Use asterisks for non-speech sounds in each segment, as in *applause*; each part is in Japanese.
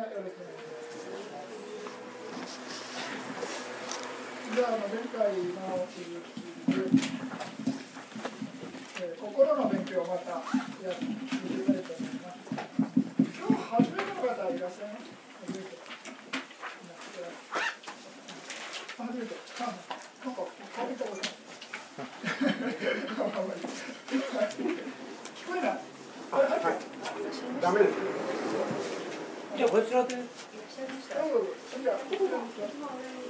じゃあ、あの前回の続きで、えー心の勉強をまたやってみたいと思います。今日初めての方いらっしゃいます初めて。初めて。あなんか顔見たことない。聞こえない。あはいはい。ダメです。じゃあこちらで。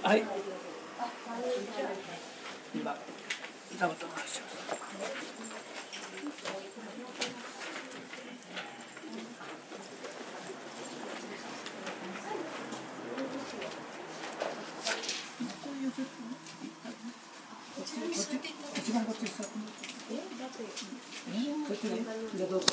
はい。今、座布団をします。一番こっち座ってもらってこっちね。じゃあどうぞ。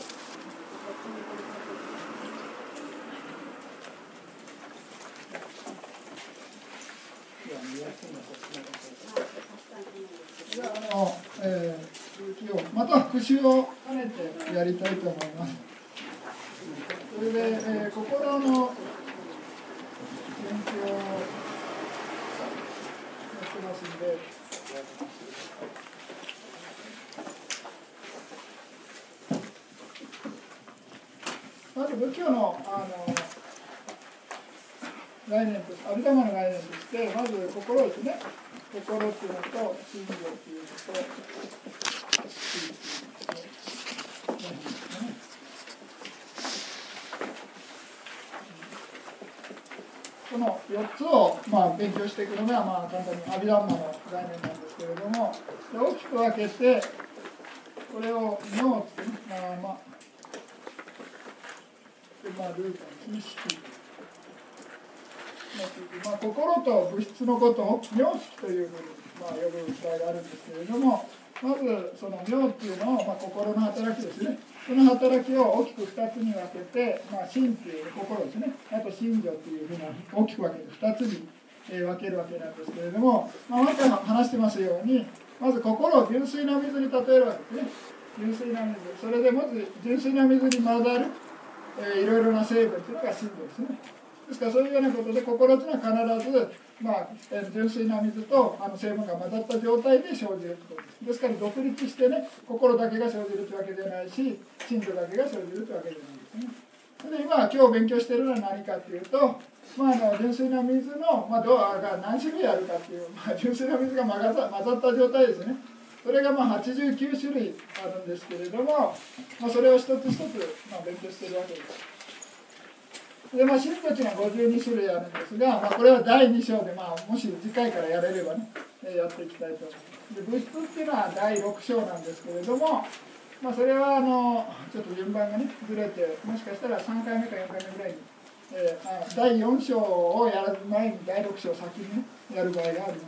じゃあ、あの、えー、続きを、また復習を兼ねてやりたいと思います。それで、えー、心の勉強をやってますんで、まず仏教のあの概念として、阿弥陀の概念として、まず心ですね。心っていうのと、心情っていうのと、意識っていうのと、何ですかね。この4つを、まあ、勉強していくのが、まあ、簡単に阿弥陀の概念なんですけれども、で大きく分けて、これを脳って、まあまあ、でまあ、ルート意識。まあ、心と物質のことを妙識というふうに、まあ、呼ぶ場合があるんですけれどもまずその妙っていうのを、まあ、心の働きですねその働きを大きく2つに分けて、まあ、心っていう心ですねあと心情っていうふうな大きく分けて2つに、え分けるわけなんですけれども、まあ、前から話してますようにまず心を純粋な水に例えるわけですね純粋な水それでまず純粋な水に混ざる、えーいろいろな成分というのが心情ですねですからそういうようなことで心というのは必ず、まあ、えー純粋な水とあの成分が混ざった状態で生じるということです。ですから独立してね心だけが生じるというわけではないし心情だけが生じるというわけではないですね。で今今日勉強しているのは何かというと、まあ、あの純粋な水の、まあ、ドアが何種類あるかっていう、まあ、純粋な水が混ざった状態ですね。それがまあ89種類あるんですけれども、まあ、それを一つ一つ、まあ、勉強してるわけです。でまあ、新土地が52種類あるんですが、まあ、これは第2章で、まあ、もし次回からやれればね、やっていきたいと。で物質っていうのは第6章なんですけれども、まあ、それはあのちょっと順番がねずれてもしかしたら3回目か4回目ぐらいに、えー第4章をやる前に第6章を先に、ね、やる場合があります。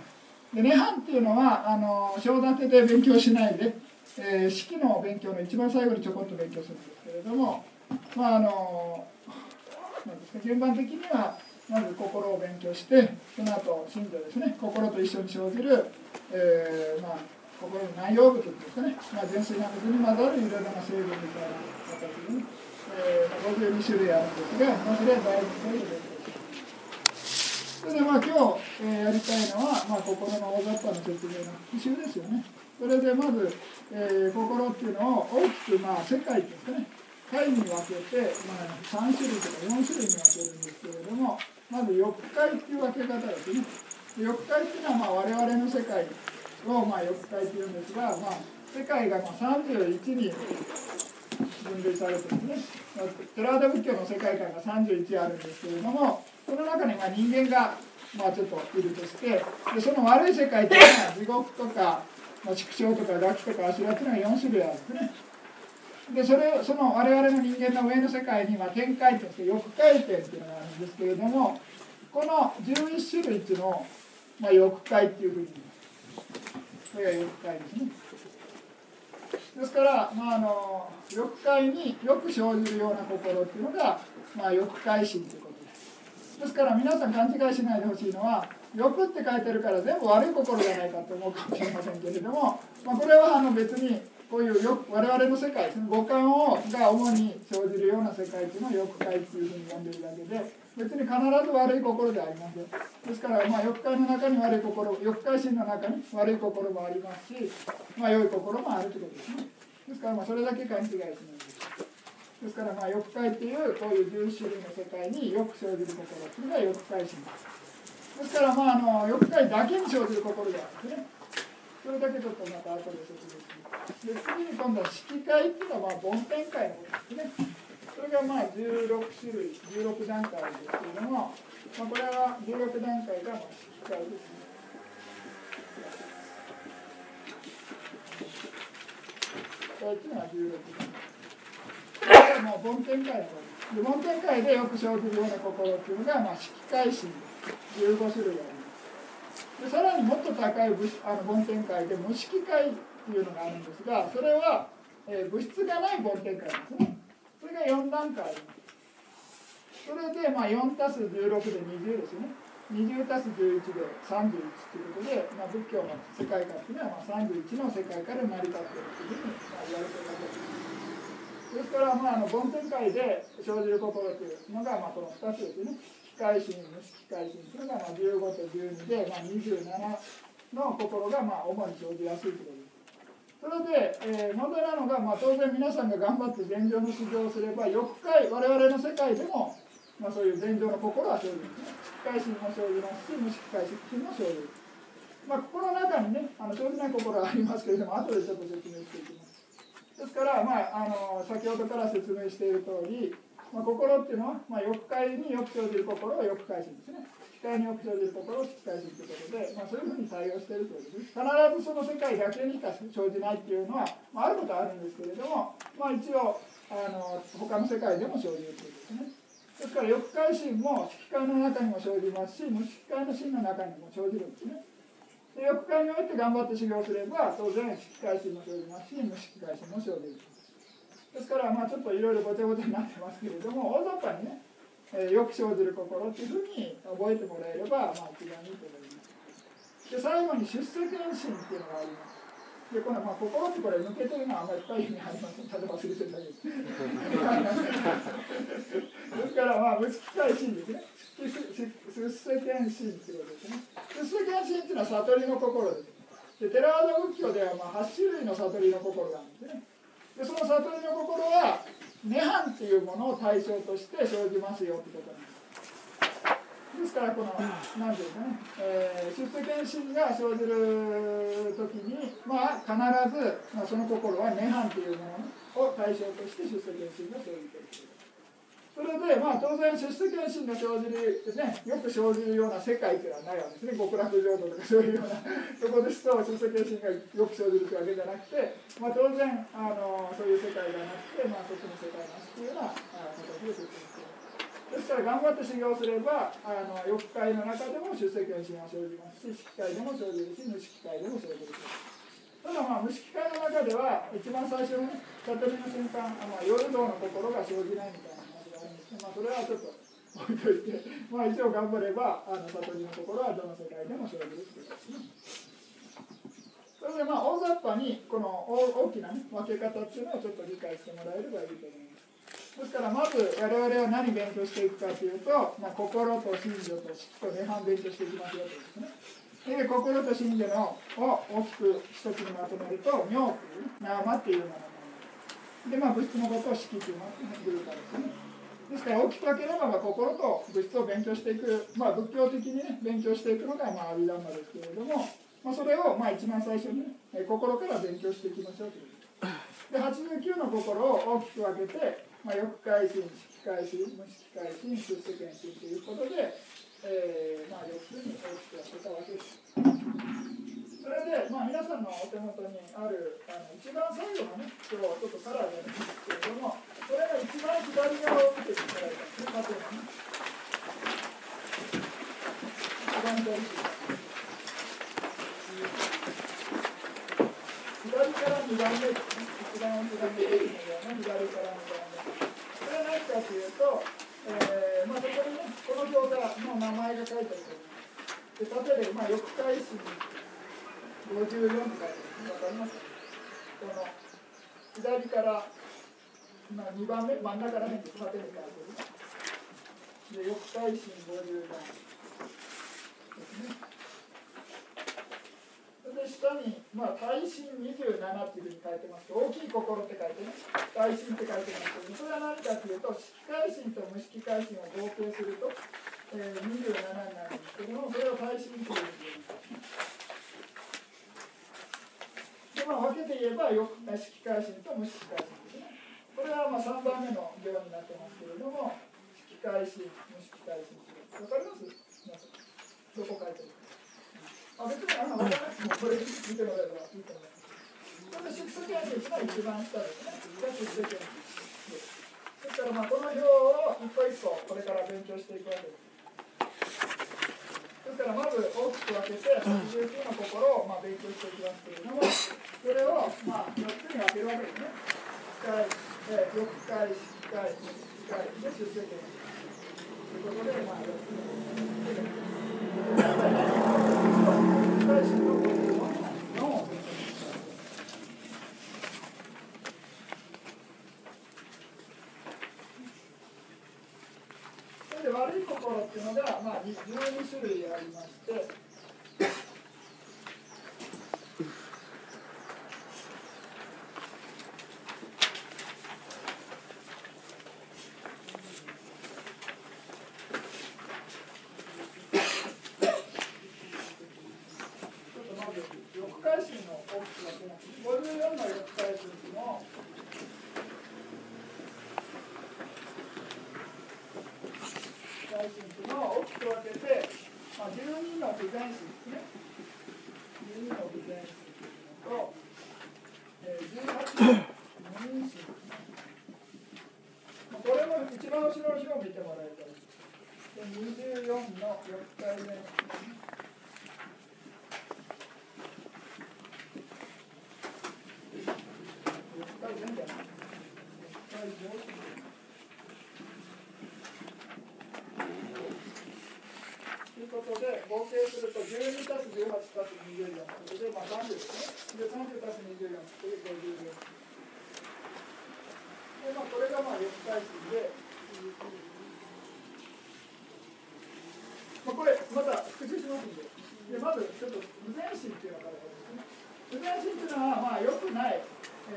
で涅槃っていうのはあの章立てで勉強しないで、えー式の勉強の一番最後にちょこっと勉強するんですけれどもまああのなんですか順番的にはまず心を勉強してその後心情ですね心と一緒に生じる、えーまあ、心の内容物ですかね、まあ、純粋な水に混ざるいろいろな成分みたいな形でね、えーまあ、52種類あるんですが、まあ、それは大事というです。それでまあ今日、えーやりたいのは、まあ、心の大雑把な説明の復習ですよね。それでまず、えー心っていうのを大きく、まあ、世界ですかね回に分けて、まあ、3種類とか4種類に分けるんですけれどもまず欲界っていう分け方ですね。で欲界っていうのは、まあ、我々の世界を、まあ、欲界っていうんですが、まあ、世界がまあ31に分類されてですねテラーダ仏教の世界観が31あるんですけれどもその中にま人間がまあちょっといるとしてでその悪い世界っていうのは地獄とか、まあ、畜生とかガキとかアシュラっていうのが4種類あるんですね。でそれをその我々の人間の上の世界には天界点として欲界点っていうのがあるんですけれどもこの11種類っていうのを、まあ、欲界っていうふうに。これが欲界ですね。ですから、まあ、あの欲界によく生じるような心っていうのが、まあ、欲界心ということです。ですから皆さん勘違いしないでほしいのは欲って書いてるから全部悪い心じゃないかと思うかもしれませんけれども、まあ、これはあの別にこういうよ我々の世界その五感をが主に生じるような世界っていうのを欲界っていうふうに呼んでるだけで別に必ず悪い心でありませんですから、まあ、欲界の中に悪い心欲界心の中に悪い心もありますし、まあ、良い心もあるということですね。ですからまあそれだけ勘違いしないですですからまあ欲界っていうこういう11種類の世界によく生じる心っていうのが欲界心ですからまああの欲界だけに生じる心であるんですね。それだけちょっとまた後で説明します。で次に今度は色界っていうのはまあ梵天界のことですね。それがまあ16種類16段階ですけれども、まあ、これは16段階がまあ色界ですね色界っていうのは16段階もう梵天界のことで梵天界でよく生じるような心っていうのが、まあ、色界心15種類ありますでさらにもっと高いあの梵天界で無色界っていうのがあるんですがそれは、えー、物質がない梵天界ですね。それが4段階。それで、まあ、4たす16で20ですね。20たす11で31ということで、まあ、仏教の世界観というのは、まあ、31の世界から成り立っているというふうに、言われているわけです。ですから、まあ、あの梵天界で生じる心というのが、まあ、この2つですね。機械心無機械心というのが、まあ、15と12で、まあ、27の心が、まあ、主に生じやすいということですそれで、えー、問題なのが、まあ、当然皆さんが頑張って現状の修行をすれば翌回我々の世界でも、まあ、そういう現状の心は生じるんですね。機械心も生じますし無色界心も生じる。まあ心の中にねあの生じない心はありますけれども後でちょっと説明していきます。ですから、まあ、あの先ほどから説明している通り、まあ、心っていうのは、まあ、欲界によく生じる心は欲界心ですね。機械によく生じる心を機械心ということで、まあ、そういうふうに対応しているということです。必ずその世界だけにしか生じないっていうのは、まあ、あることはあるんですけれども、まあ、一応あの他の世界でも生じるということですね。ですから欲界心も色界の中にも生じますし無色界の心の中にも生じるんですね。で欲界において頑張って修行すれば当然色界心も生じますし無色界心も生じるですからまあちょっといろいろごちゃごちゃになってますけれども大雑把にね、えー、よく生じる心っていうふうに覚えてもらえればまあ一番いいと思います。で最後に出世検心っていうのがあります。でこのまあ心ってこれ抜けてるのはあんまり深い意味ありません。ただ忘れてるだけです。ですからまあ無色界心ですね。出世検心っていうことですね。出世検心っていうのは悟りの心です。でテラワダ仏教ではまあ8種類の悟りの心があるんですね。でその悟りの心は涅槃っていうものを対象として生じますよってことなんです。ですからこの何ていうかね、えー、出世検診が生じる時にまあ必ず、まあ、その心は涅槃というものを対象として出世検診が生じているそれでまあ当然出世検心が生じるねよく生じるような世界というのはないわけですね。極楽浄土とかそういうようなとこですと出世検心がよく生じるというわけじゃなくて、まあ、当然あのそういう世界がなくて、まあ、そっちの世界なしというような形で説明していですから頑張って修行すればあの欲界の中でも出世検心は生じますし色界でも生じるし無色界でも生じる。ただまあ無色界の中では一番最初のね悟りの瞬間あ、まあ、夜道の心が生じないみたいまあ、それはちょっと置いといて、まあ、一応頑張ればあの悟りの心はどの世界でも生じるっていうことですね。それでまあ大雑把にこの大きな、ね、分け方っていうのをちょっと理解してもらえればいいと思います。ですからまず我々は何勉強していくかというと、まあ、心と心情と識と涅槃勉強していきますよというですね。で心と心情のを大きく一つにまとめると妙という、ね、生っていうものでまあ物質のことを識というグループですね。ですから大きく分ければ、まあ、心と物質を勉強していく、まあ、仏教的にね勉強していくのが、まあ、阿弥陀魔ですけれども、まあ、それを、まあ、一番最初に、ね、心から勉強していきましょうという。で89の心を大きく分けてまあ、欲界心、色界心、無色界心、出世間心ということで、えーまあ、4つに大きく分けたわけです。それで、まあ、皆さんのお手元にあるあの一番最後のね、今日ちょっとカラーでるんですけれども、これが一番左側を見ていただいたんですね、縦のね。一番左左から2番目ですね。一番左目の左から2番目。何かというと、えーまあ、そこにね、この表がの名前が書いてあると思います。で例えば、まあ、翌回数54って書いてあるわかります。この左から、まあ、2番目真ん中ら辺に縦に書いてるで翼体心54です。ねで下に、まあ、耐震27っていうふうに書いてます。大きい心って書いてね耐震って書いてます。けどそれは何かというと色界心と無色界心を合計す。ると、えー、27になるんです。けどもそれを耐震というふうにでまあ分けて言えばよ色界心と無色界心ですね。これはまあ3番目の行になってますけれども色界心無色界心わかります皆さんどこ書いてるかあ別にあの分からなくてもこれ見てもらえばいいと思いますこれ色素検診が一番下ですねが色素検診ですからまあこの表を一個一個これから勉強していくわけですですからまず大きく分けて89の心をまあ勉強していきますけれどもつに分けるわけですね機械、えー、翼界、機械、機械で出世権ということでまあ4つの機械心の50の4を勉強しますそれで悪い心っていうのが、まあ、12種類ありまして、ちょっとまず、翼界心の大きく分けます。54の翼界心っていうのを大心っていうのを大きく分けて、まあ、12の不全心ですね。12の不全心っていうのと、えー、18の無因心ですね。まあこれも一番後ろの表を見てもらいたいです。で24の4回目ですね。4回目じゃない。4回上心ということで、合計すると12たす18たす24ということで、まあ、30ですね。で、30たす24という54。で、まあ、これがまあ4回数で、まあ、これ、また復習しますんで、でまずちょっと無前心っていうのからですね。無前心っていうのは、まあ、良くない、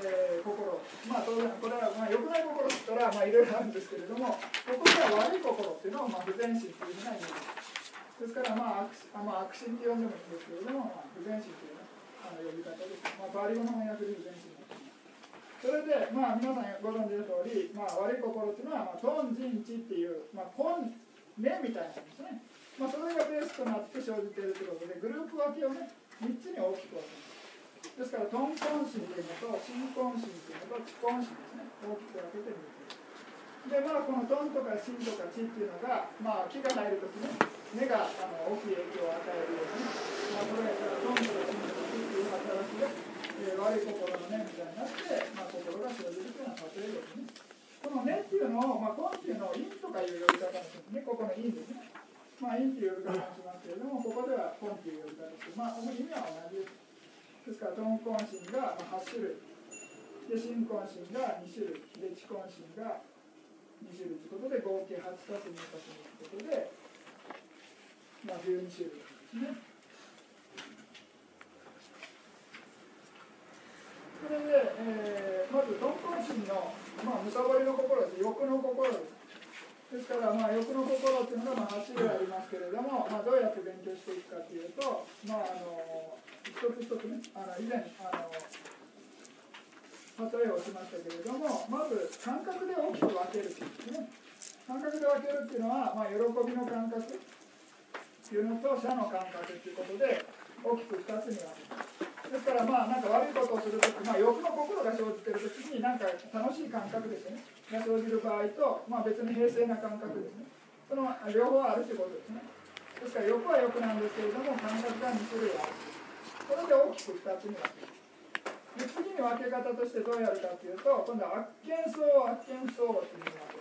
えー、心、まあ、当然、これは、まあ、良くない心って言ったら、まあ、いろいろあるんですけれども、ここでは悪い心っていうのを、まあ、無前心っていうふうな意味です。ですから、まあ、悪あまあ、悪心って呼んでもいいんですけれども、まあ、不全心という、ね、あの呼び方です。まあ、バリ語の翻訳で不全心になっています。それで、まあ、皆さんご存知の通り、まあ、悪い心っていうのは、まあ、トンジンチっていう、まあ、根根みたいなんですね。まあ、それがベースとなって生じているということで、グループ分けをね、3つに大きく分けます。ですから、トンコン心というのと、シンコン心というのと、チコン心ですね。大きく分けて3つ。で、まあ、このトンとかシンとかチっていうのが、まあ、木が入るときね、根があの大きい影響を与えるように、まあ、それがトンとかシンとかチっていう働きで、えー悪い心の根みたいになって、まあ、心が生じるというのは例えるですね。この根っていうのを、まあ、根っていうのを陰とかいう呼び方にするんですね。ここの陰ですね。まあ、陰っていう呼び方をしますけれども、ここでは根っていう呼び方です。まあ、意味は同じです。ですから、トンコン心が8種類。で、シンコン心が2種類。で、チコン心が2種類ということで、合計8たす2たす2ということで、まあ、12種類ですね。それで、えーまず、トンコン心の、まあ、むさぼりの心です。欲の心です。ですから、まあ、欲の心っていうのが、まあ、8種類ありますけれども、まあ、どうやって勉強していくかというと、まあ、あの一つ一つね、あの以前あの、例えをしましたけれども、まず感覚で大きく分けるっていうね。感覚で分けるっていうのは、まあ、喜びの感覚っていうのと、社の感覚っていうことで、大きく2つに分けます。ですから、まあ、なんか悪いことをするとき、まあ、欲の心が生じてるときに、なんか楽しい感覚ですね、が生じる場合と、まあ、別に平静な感覚ですね。その両方あるということですね。ですから、欲は欲なんですけれども、感覚が2種類ある。これで大きく2つに分ける。で次に分け方としてどうやるかというと、今度は悪見相、悪見相というのが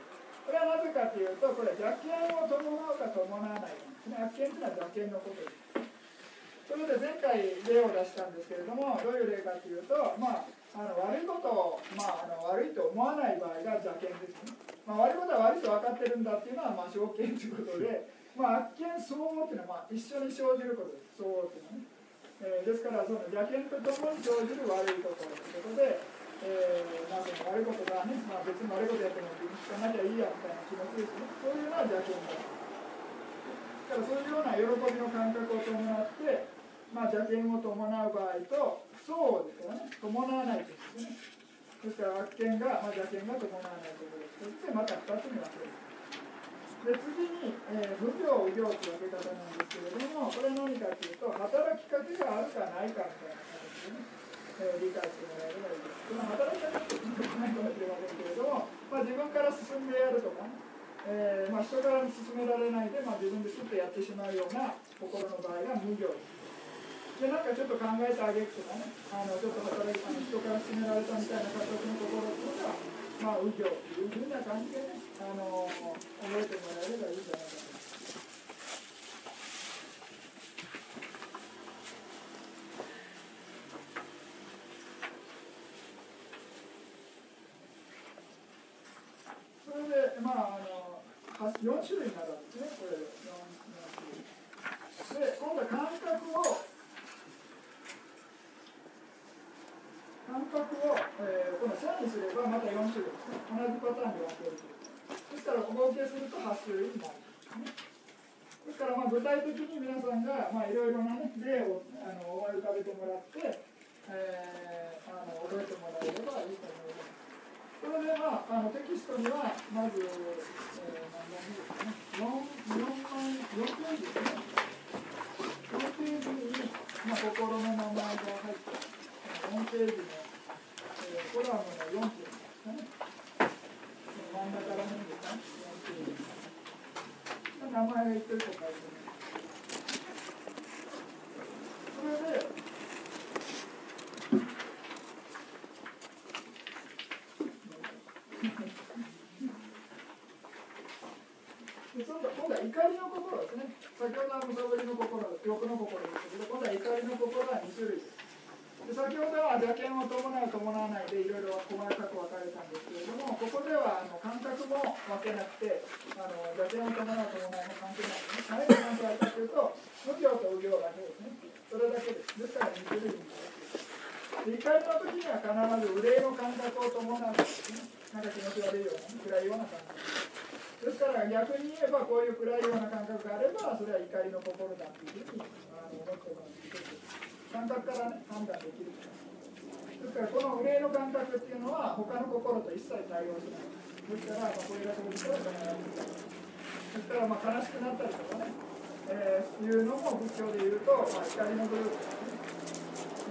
これはなぜかというと、これは邪見を伴うか伴わないかですね。悪見というのは邪見のことです。それで前回例を出したんですけれどもどういう例かというと、まあ、あの悪いことを、まあ、あの悪いと思わない場合が邪険ですね、まあ、悪いことは悪いと分かってるんだっていうのは、まあ、証券ということで、まあ、悪見相応っていうのは、まあ、一緒に生じることです相応っていうのはね、えー、ですからその邪見とともに生じる悪いことということで、えーまあ、その悪いことがね、まあ、別に悪いことやっても聞かなきゃいいやみたいな気持ちですね。そういうのは邪見だ。だからそういうような喜びの感覚を伴ってまあ、邪険を伴う場合と不相応ですからね。伴わないというんですね。ですから悪見が、まあ、邪険が伴わないということです。そしてまた2つに分ける。で次に、えー、無行無行という分け方なんですけれどもこれ何かというと働きかけがあるかないかみたいな形でね、え、理解してもらえればいいですその働きかけってないかもしれませんけれども、まあ、自分から進んでやるとかねえーまあ、人から進められないで、まあ、自分ですっとやってしまうような心の場合が無行ですでなんかちょっと考えてあげるとかねあのちょっと働いたの人から勧められたみたいな形のところっていうのがまあ右京というふうな感じでねあの覚えてもらえればいいんじゃないかと。それでまああの4種類になるわけですねこれで4種類で今度は感覚を感覚を、えー、この3にすればまた4種類ですね。同じパターンで分けるという。ですから合計すると8種類になるんですね。ですからまあ具体的に皆さんがまいろいろな、ね、例をあの思い浮かべてもらって、えー、あの覚えてもらえればいいと思います。それでまああのテキストにはまず、えー、何番目ですかね 4, 4, 枚4ページですね。4ページに、まあ、心の名前が入って4ページのえコラムの4ページですかね。先ほどはむさぼりの心、欲の心ですけど、今度は怒りの心は2種類です。で先ほどは邪険を伴う伴わないでいろいろ細かく分かれたんですけれどもここではあの感覚も分けなくてあの邪険を伴う伴いも関係ないですね何が関係あるかというと無行と無行だけですね。それだけです。ですから2種類に分かれて怒りの時には必ず憂いの感覚を伴うんですね。なんか気持ち悪いような暗いような感覚。ですから逆に言えばこういう暗いような感覚があればそれは怒りの心だというふうにあの思ってもらって感覚から、ね、判断できるですからこの憂いの感覚っていうのは他の心と一切対応しない。ですから、まあ、これがそういうことがですからまあ悲しくなったりとかね、えー、いうのも仏教でいうと、まあ、怒りのグループですね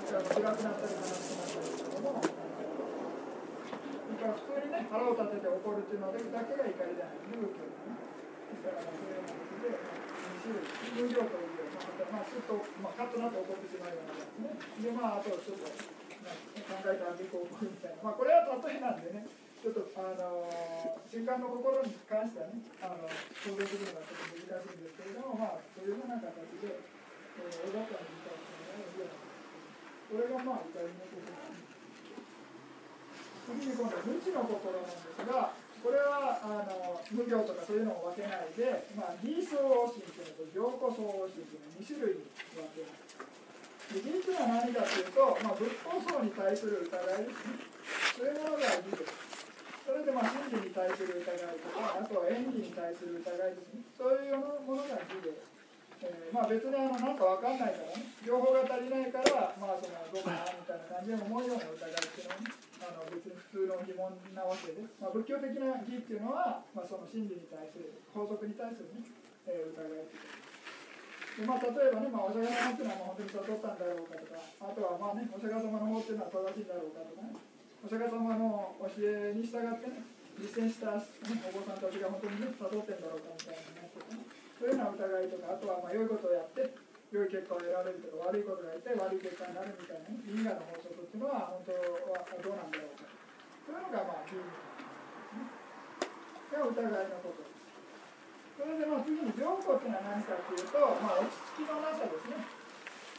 ですから辛くなったり悲しくなったりとかもから普通にね腹を立てて怒るっていうのだけが怒りじゃないですね仏教でねですからまあそういう形で2種類分量というまあ、ちょっと、まあ、カッとなって怒ってしまうようなやつね。で、まあ、あとはちょっと、ま、考えたら結構怒るみたいな。まあ、これは例えなんでね、ちょっと、あの、瞬間の心に関してはね、あの、想像するのがちょっと難しいんですけれども、まあ、そういうような形で、えー、小田さんに対してね、これがまあ、怒りの心なんです。次に今度は無知の心なんですが、これはあの無行とかそういうのを分けないで、まあ、義相応心というのと行故相応心というの2種類に分けます。で義とは何かというと、まあ、仏法僧に対する疑いですね。そういうものが義です。それでまあ真理に対する疑いとか、あとは演技に対する疑いですね。そういうものが義で。えー、まあ別にあのなんか分かんないからね、情報が足りないから、まあそのどうかなみたいな感じで思うような疑いっていうのはね、あの別に普通の疑問なわけで、まあ、仏教的な義っていうのは、まあ、その真理に対する法則に対する、ねえー、疑いでまあ、例えばね、まあ、お釈迦様っていうのは本当に悟ったんだろうかとかあとはまあねお釈迦様の方っていうのは正しいんだろうかとかねお釈迦様の教えに従ってね実践した、ね、お坊さんたちが本当にね悟ってんだろうかみたいなねそういうような疑いとかあとはまあ良いことをやって良い結果を得られるとか悪いことがいて悪い結果になるみたいな、ね、因果の法則っていうのは本当はどうなんだろうかそういうのがまあ義が疑いのことそれでまあ次に上皇っていうのは何かっていうと、まあ、落ち着きのなさですね。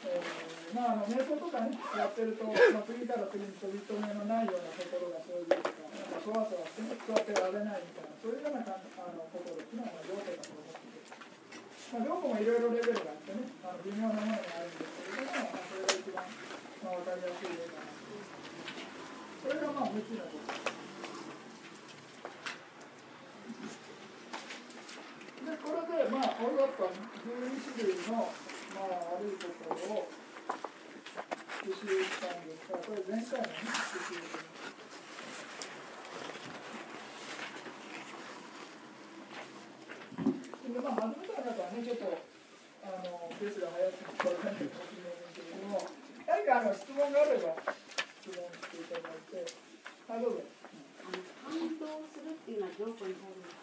えーまあ、あの瞑想とかねやってると、まあ、次から次に飛び止めのないようなところが生じるとかなんかそわそわしてね座ってられないみたいなそういうような感あの心っていうのはまあ両手だと思ってて、まあ、両方もいろいろレベルがあってねあの微妙なものがあるんですけれども、まあ、それが一番、まあ、分かりやすい例かなそれがまあ無知のことでこれでまあ俺はやっぱ12種類のまあ悪いところを復習したんですがこれ前回のね復習ででまあ始めた方はねちょっとあのペースが速くてわかんないかもしれないんですけれども何かあの質問があれば質問していただいてあどうぞあの感動するっていうのはどこに入るのか。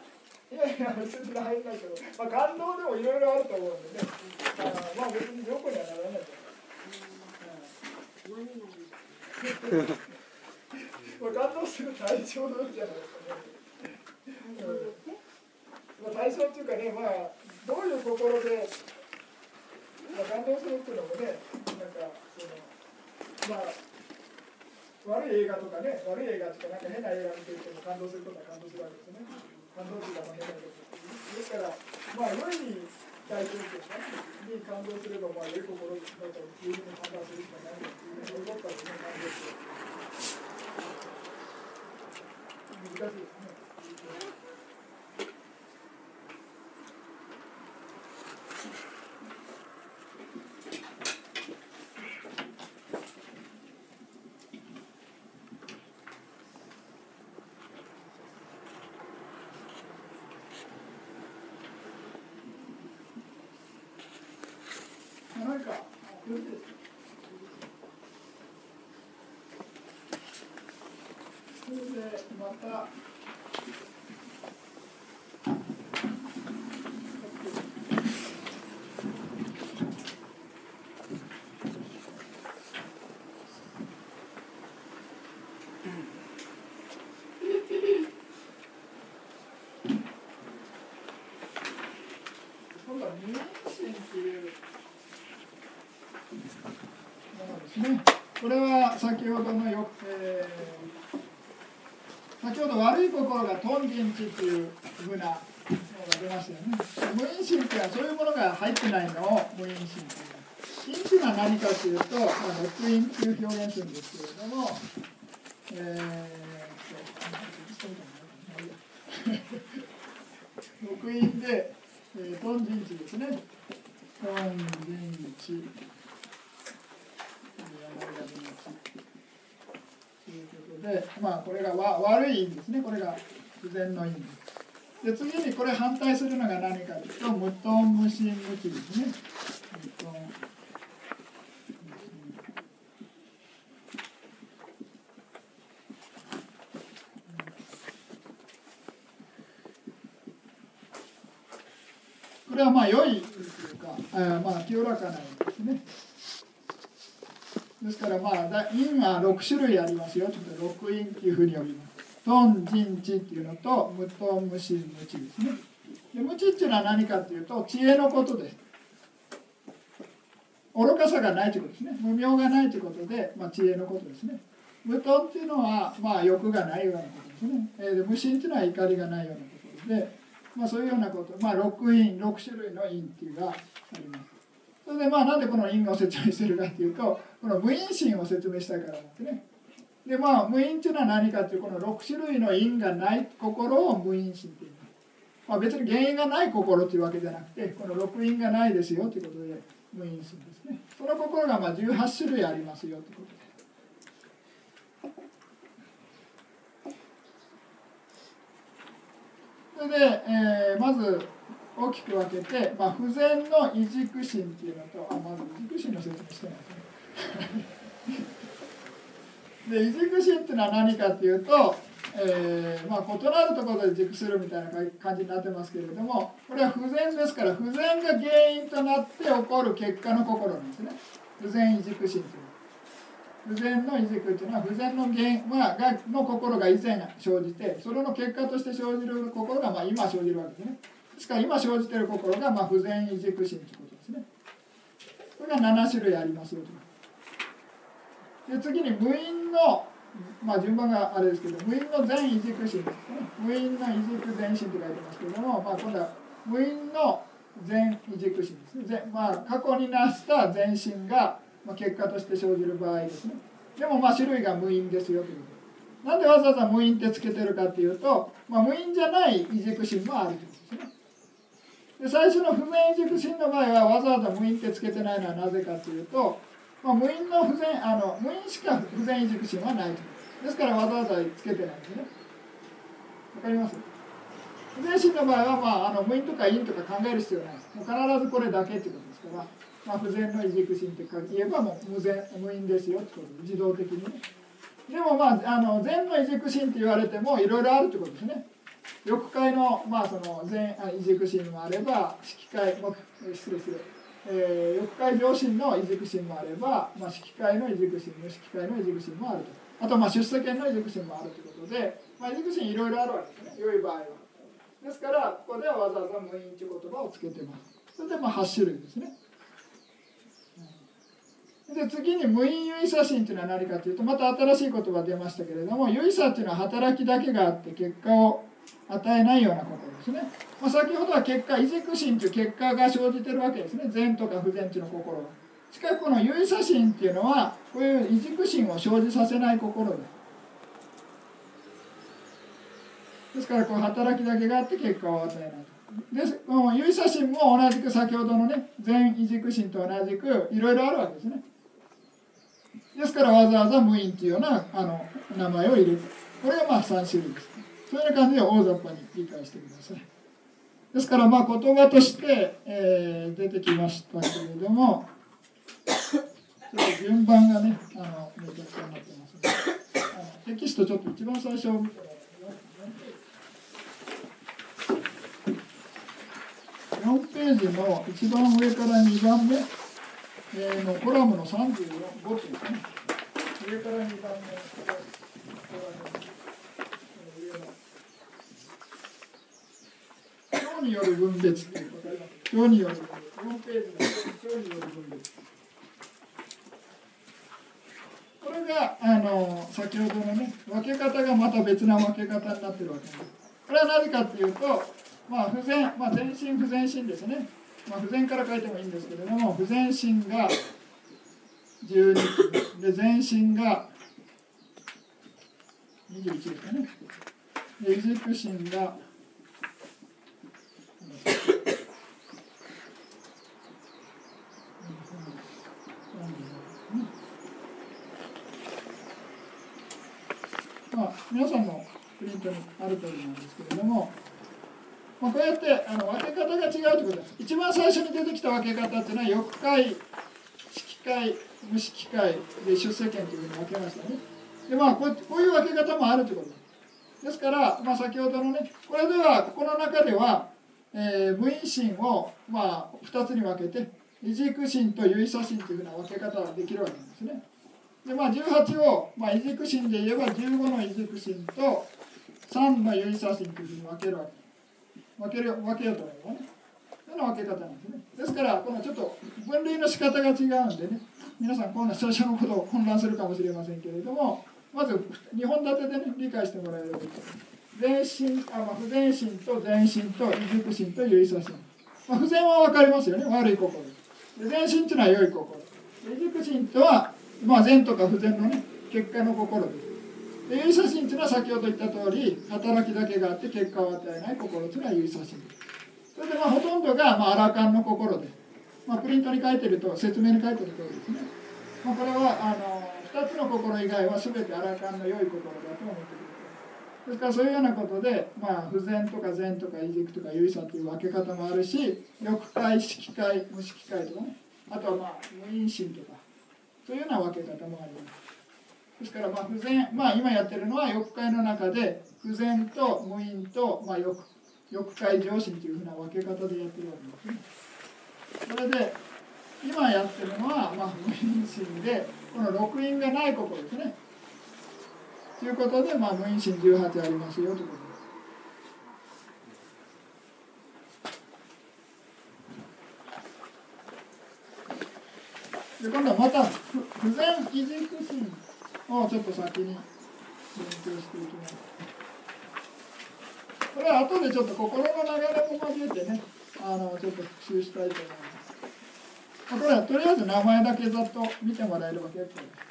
いやいや、別に入んないけど、まあ、感動でもいろいろあると思うんでね、あまあ別にどこにはならないと思う。何々です。まあ、感動する対象なんじゃないですかね。感動って。まあ、対象っていうかね、まあ、どういう心で、まあ、感動するっていうのもね、なんか、その、まあ、悪い映画とかね、悪い映画とか、なんか変な映画見てると感動することは感動するわけですね。感動っていうか、まあ、変なことですから、まあ、良い体験というか、に感動すれば、まあ、良い心だと自分に判断するしかないという、ふういうことからね、感動です。難しいですね。なんか、よろしいですかそれで、また、今度は入信っていうものですね。これは先ほどのよ、えー先ほど悪い心がトンジンチっていうふうなのが出ましたよね。無因心っていうのはそういうものが入ってないのを無因心という。因っていうのは何かというと、まあ、録音っていう表現するんですけれども、えー、録音 *laughs* で、えー、トンジンチですね。トンジンチ。ということで、まあ、これがわ悪い因ですね。これが不全の因です。で、次にこれ反対するのが何かというと、無頓無心無気ですね。無頓無心これはまあ良いというか、あーまあ清らかな意ですね。ですからまあ6種類ありますよ。ちょっと六因っていうふうに呼びます。トン、ジン、チっていうのと、無トン、無心、無知ですね。で無知っていうのは何かっていうと、知恵のことです。愚かさがないということですね。無明がないということで、まあ、知恵のことですね。無トンっていうのは、まあ、欲がないようなことですね。えーで無心っていうのは怒りがないようなことで、まあ、そういうようなこと、まあ、6因、6種類の因っていうのがあります。それでまあなんでこの因を説明してるかっていうとこの無因心を説明したいからなんですね。でまあ無因っていうのは何かっていうこの6種類の因がない心を無因心っていうまあ、別に原因がない心というわけじゃなくてこの6因がないですよということで無因心ですね。その心がまあ18種類ありますよということで。それで、えーまず大きく分けて、まあ、不全の異軸心っていうのとあまず異軸心の説明してないですね。で異軸心っていうのは何かっていうと、えーまあ、異なるところで軸するみたいな感じになってますけれどもこれは不全ですから不全が原因となって起こる結果の心なんですね。不全異軸心という不全の異軸っていうのは不全の原因、まあ、がの心が以前生じてそれの結果として生じる心がまあ今生じるわけですね。ですから今生じている心がまあ不全異軸心ということですね。これが7種類ありますよと。で次に無因のまあ順番があれですけど無因の全異軸心ですね。無因の異軸全心って書いてますけども、まあ、今度は無因の全異軸心ですね。まあ、過去になした全心が、まあ、結果として生じる場合ですね。でもまあ種類が無因ですよというなんでわざわざ無因ってつけてるかっていうと、まあ、無因じゃない異軸心もあると。で最初の不全異軸心の場合はわざわざ無因ってつけてないのはなぜかというと、まあ、無因の不全あの無因しか不全異軸心はない。とですからわざわざつけてないんですね。わかります？不全心の場合は、まあ、あの無因とか因とか考える必要ないもう必ずこれだけってことですから、まあ、不全の異軸心って言えばもう無全無因ですよってこと。自動的にね。でもまああの全の異軸心って言われてもいろいろあるってことですね。翼界の,、まあその全異軸心もあれば色界も失礼する、えー、翼界上心の異軸心もあれば、まあ、色界の異軸心無色界の異軸心もあると。あとまあ出世権の異軸心もあるということで、まあ、異軸心いろいろあるわけですね。良い場合は。ですからここではわざわざ無因という言葉をつけてます。それでまあ8種類ですね。で次に無因有意差心というのは何かというとまた新しい言葉出ましたけれども有意差というのは働きだけがあって結果を与えないようなことですね、まあ、先ほどは結果異軸心という結果が生じてるわけですね。善とか不善というの心がしかしこの有意差心っていうのはこういう異軸心を生じさせない心で。すですからこう働きだけがあって結果を与えないと。ですこの有意差心も同じく先ほどのね全異軸心と同じくいろいろあるわけですね。ですからわざわざ無因っていうようなあの名前を入れる。これがまあ3種類です。そういう感じで大雑把に理解してくださいですからまあ言葉として、えー、出てきましたけれどもちょっと順番がねあのめちゃくちゃになってますのでテキストちょっと一番最初を見たら4ページの一番上から2番目えー、のコラムの35ペですね。上から2番目。による分別っていうこと今日による分別。4ページの今日による分別。これがあの先ほどのね分け方がまた別な分け方になってるわけです。これはなぜかっていうと、まあ不全、まあ全身不全身ですね。まあ、不全から書いてもいいんですけれども不全心が12で全身が21ですかねで異軸心が、皆さんのプリントにある通りなんですけれどもまあ、こうやってあの分け方が違うということです。一番最初に出てきた分け方っていうのは翼界色界無色界で出世権というふうに分けましたね。でまあこうこういう分け方もあるということです。ですから、まあ、先ほどのねこれではここの中では、えー、無因心を、まあ、2つに分けて異軸心と有意差心というふうな分け方ができるわけなんですね。でまあ18を、まあ、異軸心で言えば15の異軸心と3の有意差心というふうに分けるわけ。分ける分けようと思えばね。その分け方なんですね。ですからこのちょっと分類の仕方が違うんでね。皆さんこんな最初のことを混乱するかもしれませんけれどもまず2本立てでね理解してもらえると。全身あ、まあ、不全心と全身と異熟心と有意差心、まあ、不全は分かりますよね。悪い心で。全身というのは良い心。異熟心とは、まあ、善とか不全のね結果の心です有意差心というのは先ほど言った通り働きだけがあって結果を与えない心というのは有意差心それでまあほとんどがまあアラカンの心で、まあ、プリントに書いてると説明に書いてる通りですね、まあ、これはあの2つの心以外は全てアラカンの良い心だと思ってくるですからそういうようなことで、まあ、不全とか善とか異軸とか有意差という分け方もあるし翼界色界無色界とかね。あとはまあ無因心とか。そういうような分け方もありますですからまあ不全まあ今やってるのは翼界の中で不全と無因と、まあ、翼翼界上心というふうな分け方でやってるわけですね。それで今やってるのは、まあ、無因心でこの六因がない心ですね。ということで、ま、無因心18ありますよということです。で今度はまた不不全移軸心をちょっと先に勉強していきます。これは後でちょっと心の流れも交えてね、あのちょっと復習したいと思います。これはとりあえず名前だけざっと見てもらえれば結構です。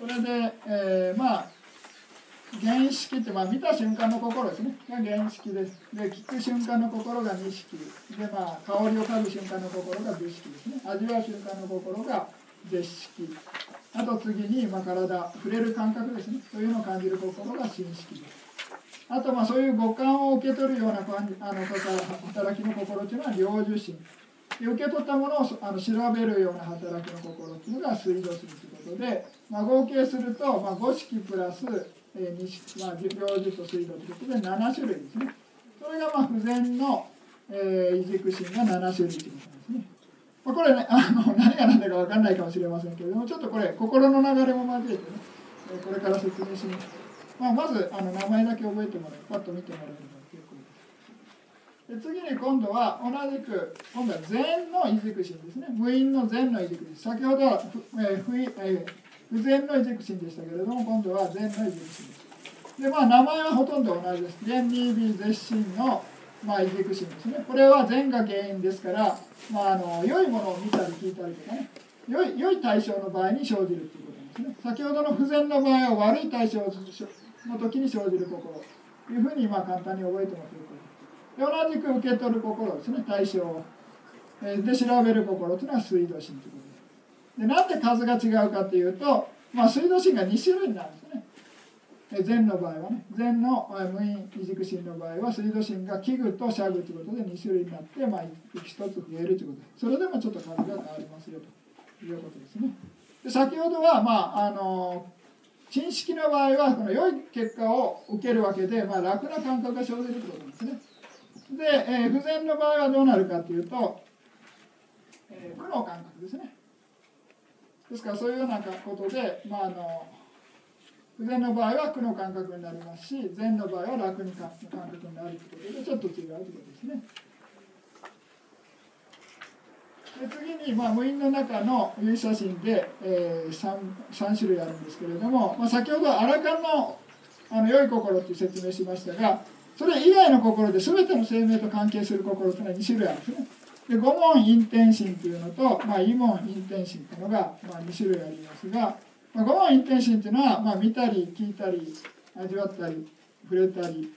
これで、えーまあ原式って、まあ、見た瞬間の心ですね。が原式です。で聞く瞬間の心が二式。で、まあ、香りを嗅ぐ瞬間の心が美式ですね。味わう瞬間の心が絶式。あと次に、まあ、体触れる感覚ですね。そういうのを感じる心が心式です。あとまあそういう五感を受け取るような感じあの働きの心っていうのは領受心。で受け取ったものをあの調べるような働きの心っていうのが水道心ということで、まあ、合計すると、まあ、5式プラスえー、西まあ、領事と水道ということで7種類ですね。それがまあ不全の、えー、移軸心が7種類ということですね。まあ、これね、あの何が何だか分かんないかもしれませんけれども、ちょっとこれ、心の流れも交えてね、えー、これから説明します。まあ、まずあの名前だけ覚えてもらう、パッと見てもらえれば結構です。で次に今度は同じく、今度は善の移軸心ですね。無因の善の移軸心。先ほどは、えー不えー不全の移軸心でしたけれども今度は善の移軸心です。でまあ名前はほとんど同じです。善ニービー絶心のまあ移軸心ですね。これは善が原因ですからまああの良いものを見たり聞いたりとかね。良い良い対象の場合に生じるということですね。先ほどの不全の場合は悪い対象の時に生じる心。というふうにまあ簡単に覚えてもらうということで同じく受け取る心ですね。対象を。で調べる心というのは水道心ということ。でなんで数が違うかというと、まあ、水道芯が2種類になるんですね。禅の場合はね禅の無因異軸心の場合は水道芯が器具と社具ということで2種類になって、まあ、1つ増えるということでそれでもちょっと数が変わりますよということですね。で先ほどは、まあ、あの珍式の場合はこの良い結果を受けるわけで、まあ、楽な感覚が生じるということですね。で、えー、不全の場合はどうなるかというと、えー、苦の感覚ですね。ですからそういうようなことで、まあ、あの不全の場合は苦の感覚になりますし善の場合は楽に感覚になるということでちょっと違うということですね。で次に、まあ、無因の中の有写真で、えー、3, 3種類あるんですけれども、まあ、先ほどアラカンのあの良い心という説明しましたがそれ以外の心で全ての生命と関係する心というのは2種類あるんですね。で五問陰天心というのと、まあ、異問陰天心というのが、まあ、2種類ありますが、まあ、五問陰天心というのは、まあ、見たり聞いたり味わったり触れたり、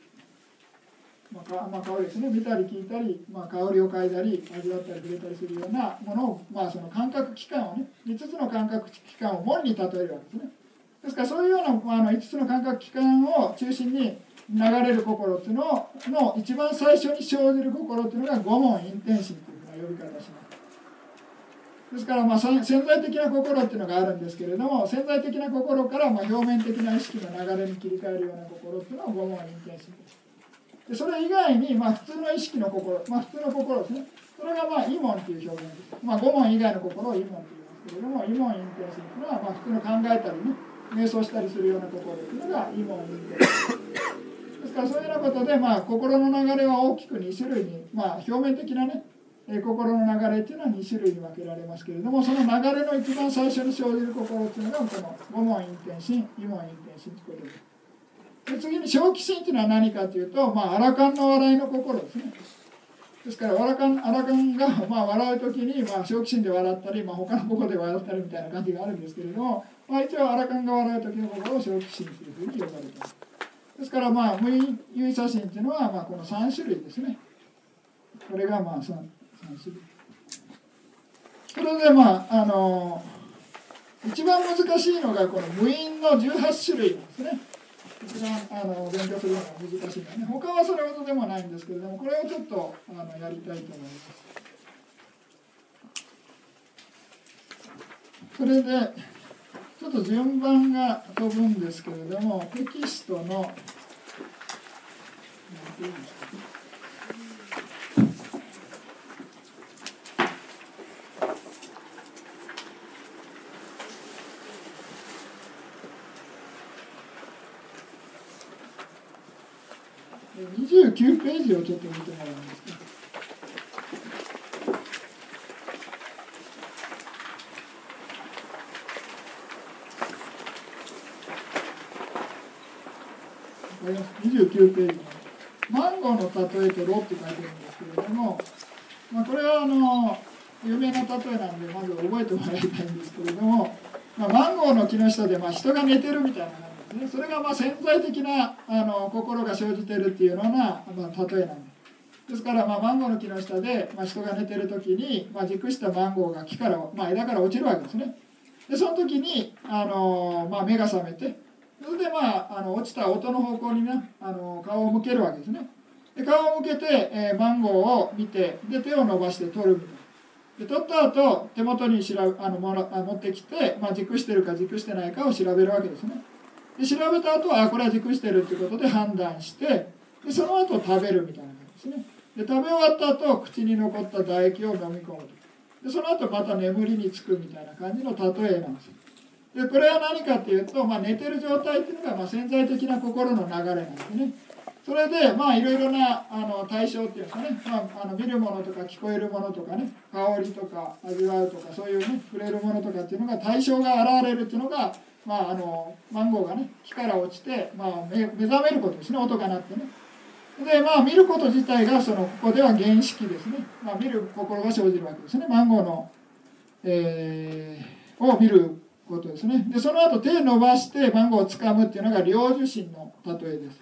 まあかまあ、香りですね見たり聞いたり、まあ、香りを嗅いだり味わったり触れたりするようなものを、まあ、その感覚器官をね5つの感覚器官を門に例えるわけですね。ですからそういうような、まあ、あの5つの感覚器官を中心に流れる心っていうのの一番最初に生じる心っていうのが五問陰天心呼び方しますですからまあ潜在的な心っていうのがあるんですけれども潜在的な心からまあ表面的な意識の流れに切り替えるような心っていうのは五問陰天心ですでそれ以外にまあ普通の意識の心まあ普通の心ですねそれがまあ異門っていう表現ですまあ五問以外の心を異門と言いますけれども異門陰天心っていうのはまあ普通の考えたりね瞑想したりするような心っていうのが異門陰天心ですからそういうようなことでまあ心の流れは大きく2種類にまあ表面的なねえ心の流れっていうのは2種類に分けられますけれどもその流れの一番最初に生じる心っていうのがこの五問陰天心異問陰天心ということで。で次に正気心っていうのは何かというと、まあ、アラカンの笑いの心ですね。ですからアラカンアラカンが、まあ、笑う時に、まあ、正気心で笑ったり、まあ、他の心で笑ったりみたいな感じがあるんですけれども、まあ、一応アラカンが笑う時の心を正気心というふうに呼ばれています。ですからまあ無意写真っていうのは、まあ、この3種類ですね。これがまあそのそれでまああの一番難しいのがこの無因の18種類なんですね。一番あの勉強するのが難しいのはね。他はそれほどでもないんですけれどもこれをちょっとあのやりたいと思います。それでちょっと順番が飛ぶんですけれどもテキストの29ページをちょっと見てもらいますか。29ページの「マンゴーの例えとろ」って書いてるんですけれども、まあ、これはあの有名な例えなんでまず覚えてもらいたいんですけれども、まあ、マンゴーの木の下で、まあ、人が寝てるみたいなね。それがま潜在的なあの心が生じてるっていうような、まあ、例えなんです。ですから、まあ、マンゴーの木の下で、ま、人が寝てる時に、まあ、熟したマンゴーが木から、まあ、枝から落ちるわけですね。でその時に、あのまあ、目が覚めてそれで、まあ、あの落ちた音の方向にね、あの顔を向けるわけですね。で顔を向けて、えー、マンゴーを見てで手を伸ばして取るみたいな。で取った後手元に調べあのものあ持ってきて、まあ、熟してるか熟してないかを調べるわけですね。で調べた後はあこれは熟してるっていうことで判断してでその後食べるみたいな感じですね。で食べ終わった後口に残った唾液を飲み込むと。でその後また眠りにつくみたいな感じの例えなんですでこれは何かっていうと、まあ、寝てる状態っていうのが、まあ、潜在的な心の流れなんですね。それでまあいろいろなあの対象っていうんですかね、まあ、あの見るものとか聞こえるものとかね。香りとか味わうとかそういうね触れるものとかっていうのが対象が現れるっていうのがまああのマンゴーがね木から落ちて、まあ、目覚めることですね音が鳴ってね。でまあ見ること自体がそのここでは原式ですね、まあ、見る心が生じるわけですね。マンゴーの、えー、を見ることですね。でその後手を伸ばしてマンゴーをつかむっていうのが領受心の例えです。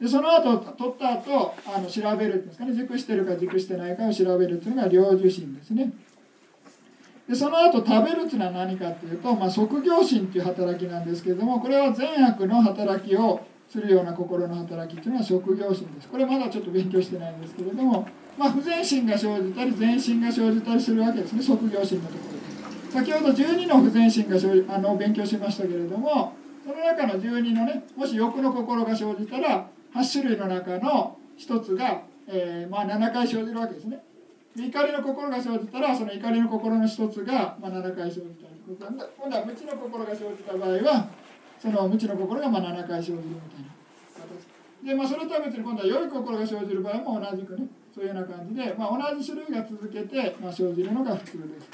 でその後取った後あの調べるんですかね。熟してるか熟してないかを調べるっていうのが領受心ですね。でその後食べるっていうのは何かっていうと、まあ、即業心っていう働きなんですけれどもこれは善悪の働きをするような心の働きっていうのは職業心です。これまだちょっと勉強してないんですけれども、まあ、不全心が生じたり全心が生じたりするわけですね職業心のところで。先ほど12の不全心が生じあの勉強しましたけれどもその中の12のねもし欲の心が生じたら8種類の中の1つが、えー、まあ、7回生じるわけですね。怒りの心が生じたらその怒りの心の1つが、まあ、7回生じたり今度は無知の心が生じた場合はその無知の心がまあ7回生じるみたいな形でまあそれとは別に今度は良い心が生じる場合も同じくねそういうような感じで、まあ、同じ種類が続けて、まあ、生じるのが普通です。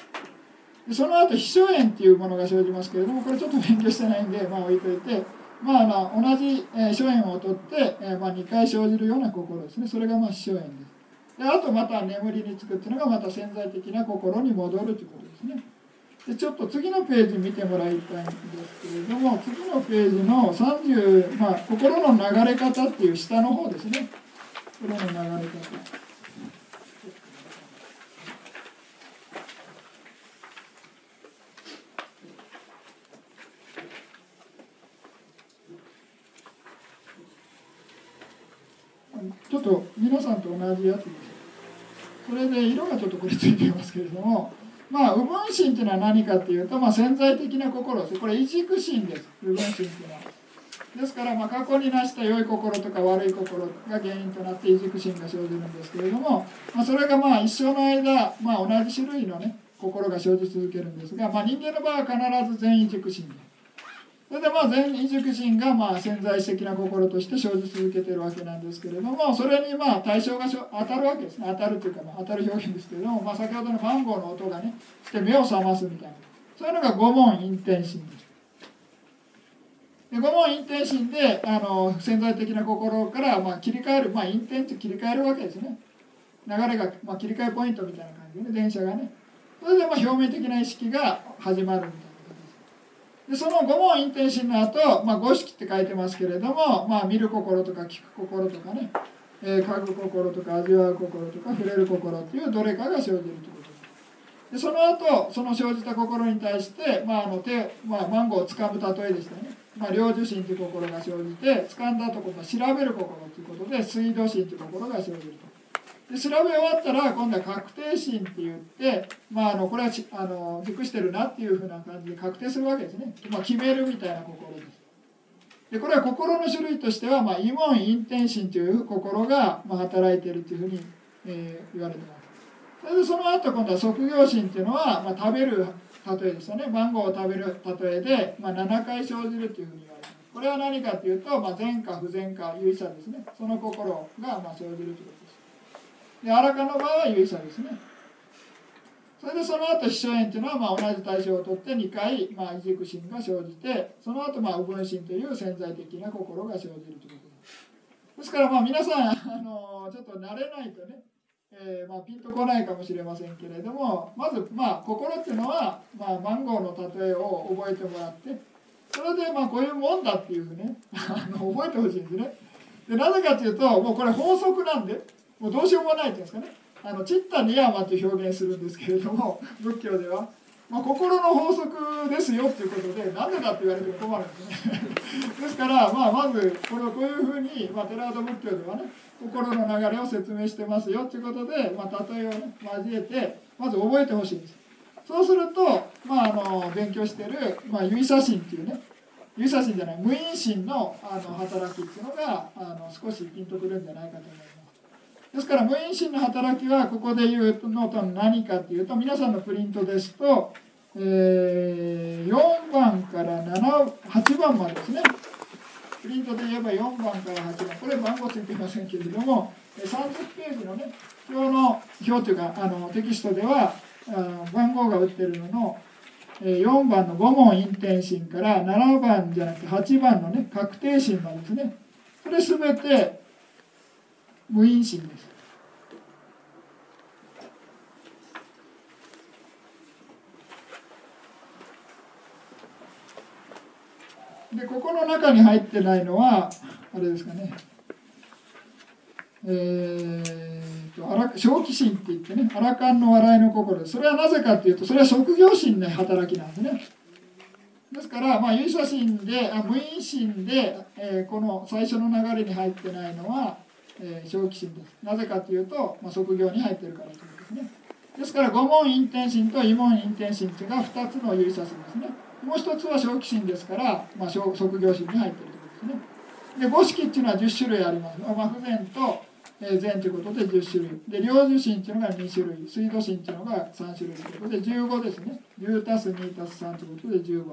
でその後秘書縁っていうものが生じますけれどもこれちょっと勉強してないんで、まあ、置いといてまあ、あの同じ、えー、諸縁を取って、えまあ、2回生じるような心ですね。それがまあ秘書縁です。であとまた眠りにつくっていうのがまた潜在的な心に戻るということですね。でちょっと次のページ見てもらいたいんですけれども次のページの30、まあ、心の流れ方っていう下の方ですね。心の流れ方。ちょっと皆さんと同じやつですそれで色がちょっとこれついていますけれどもまあ、右分心っていうのは何かっていうと、まあ、潜在的な心です。これ、異軸心です。右分心っていうのは。ですから、まあ、過去に成した良い心とか悪い心が原因となって異軸心が生じるんですけれども、まあ、それがまあ一生の間、まあ、同じ種類のね心が生じ続けるんですが、まあ、人間の場合は必ず全異軸心です。それでまあ全異熟人がまあ潜在的な心として生じ続けてるわけなんですけれどもそれにまあ対象が当たるわけですね当たるというかまあ当たる表現ですけれども、まあ、先ほどのマンゴーの音がねして目を覚ますみたいなそういうのが五問陰天心です。で五問陰天心であの潜在的な心からまあ切り替える、まあ、陰天って切り替えるわけですね流れが、まあ、切り替えポイントみたいな感じでね電車がねそれでまあ表面的な意識が始まるみたいな。でその五問陰天心の後、まあ、五色って書いてますけれども、まあ、見る心とか聞く心とかね、えー、嗅ぐ心とか味わう心とか触れる心っていうどれかが生じるということですでその後その生じた心に対して、まああの手まあ、マンゴーをつかむ例えでしたね、まあ、領受心という心が生じて掴んだところ調べる心ということで水道心という心が生じると。で調べ終わったら今度は確定心って言って、まあ、あのこれはあの熟してるなっていうふうな感じで確定するわけですね、まあ、決めるみたいな心です。でこれは心の種類としては、まあ、異門陰天心という心が、まあ、働いているというふうに、えー、言われてます。それでその後今度は即業心っていうのは、まあ、食べる例えですよね。マンゴーを食べる例えで、まあ、7回生じるというふうに言われてます。これは何かというと、まあ、前科不前科有意差ですね。その心がまあ生じるということ。で荒川の場合は有意差ですねそれでその後秘書縁っていうのはまあ同じ対象を取って2回まあ異軸心が生じてその後まあ右分心という潜在的な心が生じるということですですからまあ皆さんあのちょっと慣れないとね、えーまあ、ピンとこないかもしれませんけれどもまずまあ心っていうのは、まあ、マンゴーの例えを覚えてもらってそれでまあこういうもんだっていうふうにね覚えてほしいんですね。でなぜかというともうこれ法則なんでもうどうしようもないっていうんですかね。あのチッタニヤマと表現するんですけれども *laughs* 仏教では。まあ、心の法則ですよっていうことで何でかって言われても困るんですね。*laughs* ですから、まあ、まずこれをこういうふうに、まあ、テラード仏教ではね心の流れを説明してますよっていうことで、まあ、例えを、ね、交えてまず覚えてほしいんです。そうすると、まあ、あの勉強してる、まあ、ユイサシンっていうねユイサシンじゃない無因心のあの働きっていうのがあの少しピンとくるんじゃないかと思います。ですから無因心の働きはここで言うノートの何かっていうと皆さんのプリントですと、えー、4番から7 8番までですね。プリントで言えば4番から8番。これ番号ついていませんけれども30ページのね表の表というかあのテキストでは番号が打ってるのの4番の5問インテンシンから7番じゃなくて8番のね確定心までですね。これ全て無因心です。でここの中に入ってないのはあれですかねえーと、と正気心って言ってね、アラカンの笑いの心それはなぜかっていうと、それは職業心の働きなんですね。ですから、まあ、有者心で、あ無因心で、えー、この最初の流れに入ってないのは、えー、正気心です。なぜかというと、まあ、職業に入ってるからということですね。ですから、五問陰天心と異問陰天心というのが2つの有者心ですね。もう一つは正気心ですから、まあ、職業心に入っているということですね。で五式っていうのは10種類あります。まあ、不全と善ということで10種類で領受心っていうのが2種類水道心っていうのが3種類ということで15ですね10たす2たす3ということで15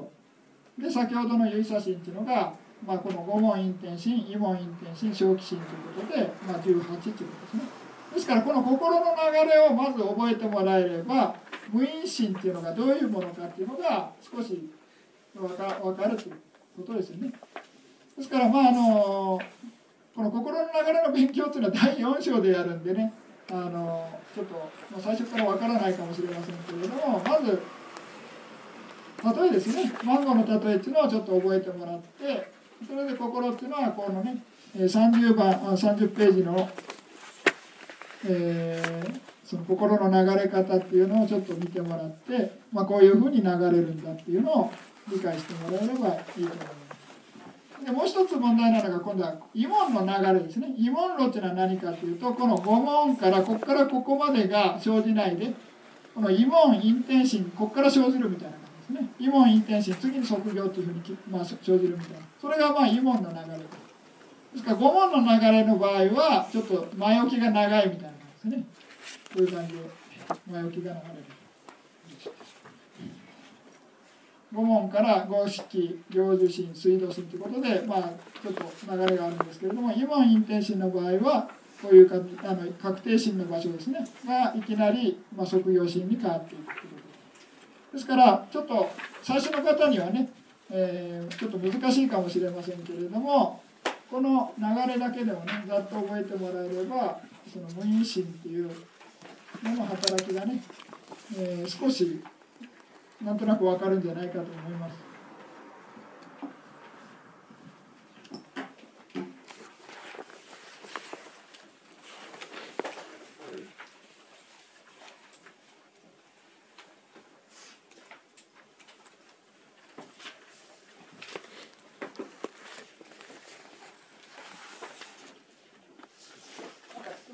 で先ほどの結差心っていうのが、まあ、この五問陰天心異問陰天心正気心ということで、まあ、18ということですね。ですからこの心の流れをまず覚えてもらえれば無因心っていうのがどういうものかっていうのが少し分か分かるということですよね。ですからまああのこの心の流れの勉強っていうのは第4章でやるんでねあのちょっと、最初からわからないかもしれませんけれどもまず例えですね。マンゴーの例えっていうのをちょっと覚えてもらってそれで心っていうのはこのね30番30ページの、えー、その心の流れ方っていうのをちょっと見てもらって、まあ、こういうふうに流れるんだっていうのを理解してもらえればいいと思います。でもう一つ問題なのが今度は慰問の流れですね慰問論っていうのは何かというとこの5問からここからここまでが生じないでこの慰問陰天心ここから生じるみたいなですね。慰問陰天心次に即業というふうに、まあ、生じるみたいなそれがまあ慰問の流れですから5問の流れの場合はちょっと前置きが長いみたいな感じですねこういう感じで前置きが流れる5問から五式領受心水道心ということで、まあ、ちょっと流れがあるんですけれども4問陰天心の場合はこういうかあの確定心の場所ですね。がいきなり、まあ、即業心に変わっていくと。いうですからちょっと最初の方にはね、えー、ちょっと難しいかもしれませんけれどもこの流れだけでもねざっと覚えてもらえればその無因心っていうのの働きがね、えー、少しなんとなくわかるんじゃないかと思います。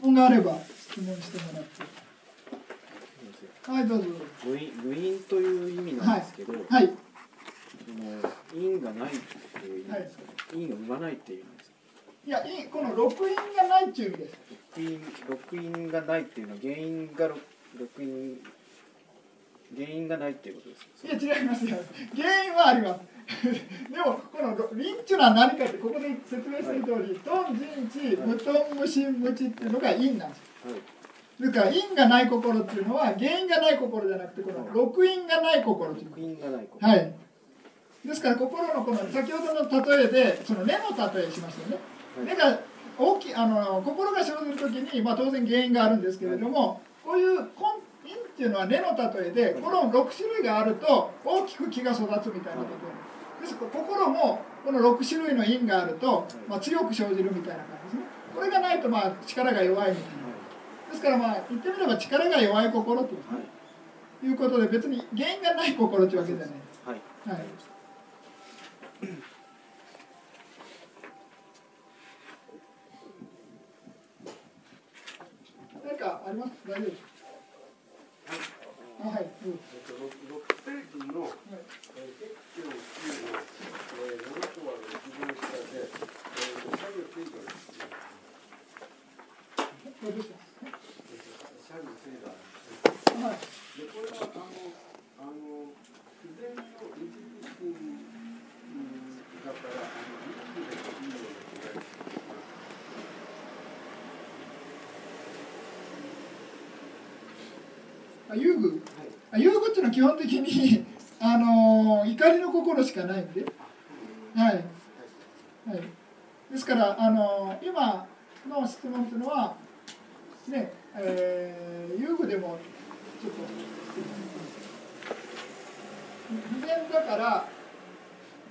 質問があれば質問してもらって。はいどうぞ。部員部員という意味なんですけど、はい、その因がないっていう意味ですか、ね、はい、因を生まないっていう意味ですかいや因この録音がないっていう意味です。録音録音がないっていうのは原因が録音原因がないっていうことですいや違いますよ。原因はあります。*laughs* でもこのリンチュは何かってここで説明する通り、はい、トンジンチ無トン無心無知っていうのが因なんですよ、はいそれから因がない心っていうのは原因がない心じゃなくてこの録因がない心という因がない心。はい。ですから心のこの先ほどの例えでその根の例えしましたよね、はい、大きいあの心が生ずる時に、まあ、当然原因があるんですけれども、こういう根因っていうのは根の例えでこの6種類があると大きく木が育つみたいなこと。ですから心もこの6種類の因があると、まあ、強く生じるみたいな感じですね。これがないとまあ力が弱いみたいなですからまあ言ってみれば力が弱い心ということで別に原因がない心というわけじゃない。はい。はい。何かあります？大丈夫です。あはい、うん。6ページの、えー、X の9の、えー、7とはの一番下で、えー、作業制度です。どうでした作業制度ですね。はいで、これは、あの、あの、自然の一時金うんだから、あの、一時でいいような気がします。あ遊具あ遊具っていうのは基本的に *laughs* あの怒りの心しかないんで。はい、はい、ですからあの今の質問っていうのはねえー遊具でもちょっと不全だから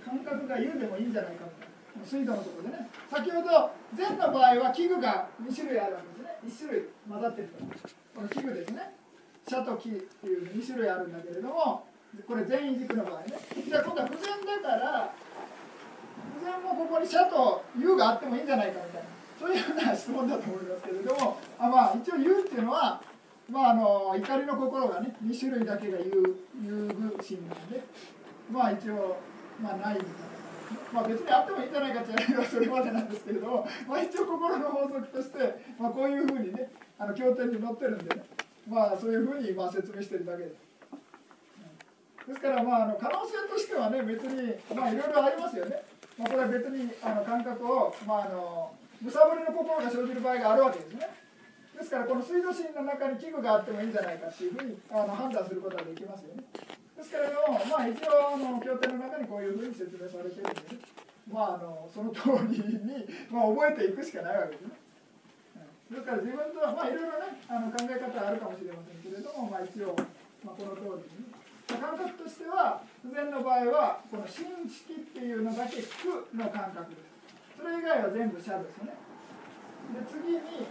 感覚が有でもいいんじゃないかみたいな水道のところでね。先ほど禅の場合は器具が2種類あるわけですね。1種類混ざってるからこの器具ですね。社と木っていう2種類あるんだけれどもこれ全員軸の場合ね。じゃあ今度は不全だから不全もここに社と有があってもいいんじゃないかみたいな。そういうような質問だと思いますけれどもあまあ一応有っていうのはまああの怒りの心がね2種類だけが有有具心なんでまあ一応まあないみたいな。まあ別にあってもいいんじゃないかって言われればそれまでなんですけれども、まあ、一応心の法則として、まあ、こういうふうにねあの経典に載ってるんでね。まあそういうふうにまあ説明してるだけです。ですからまああの可能性としてはね別にまあいろいろありますよね。まあ、これは別にあの感覚をまああのむさぼりの心が生じる場合があるわけですね。ですからこの水道心の中に器具があってもいいんじゃないかっていうふうにあの判断することができますよね。ですけれどもまあ一応あの経典の中にこういうふうに説明されてるんでね。まああのその通りにまあ覚えていくしかないわけですね。ですから自分とはまあいろいろねあの考え方はあるかもしれませんけれどもまあ一応、まあ、この通りに、ね、感覚としては不全の場合はこの心識っていうのだけ苦の感覚です。それ以外は全部シャですよね。で次に、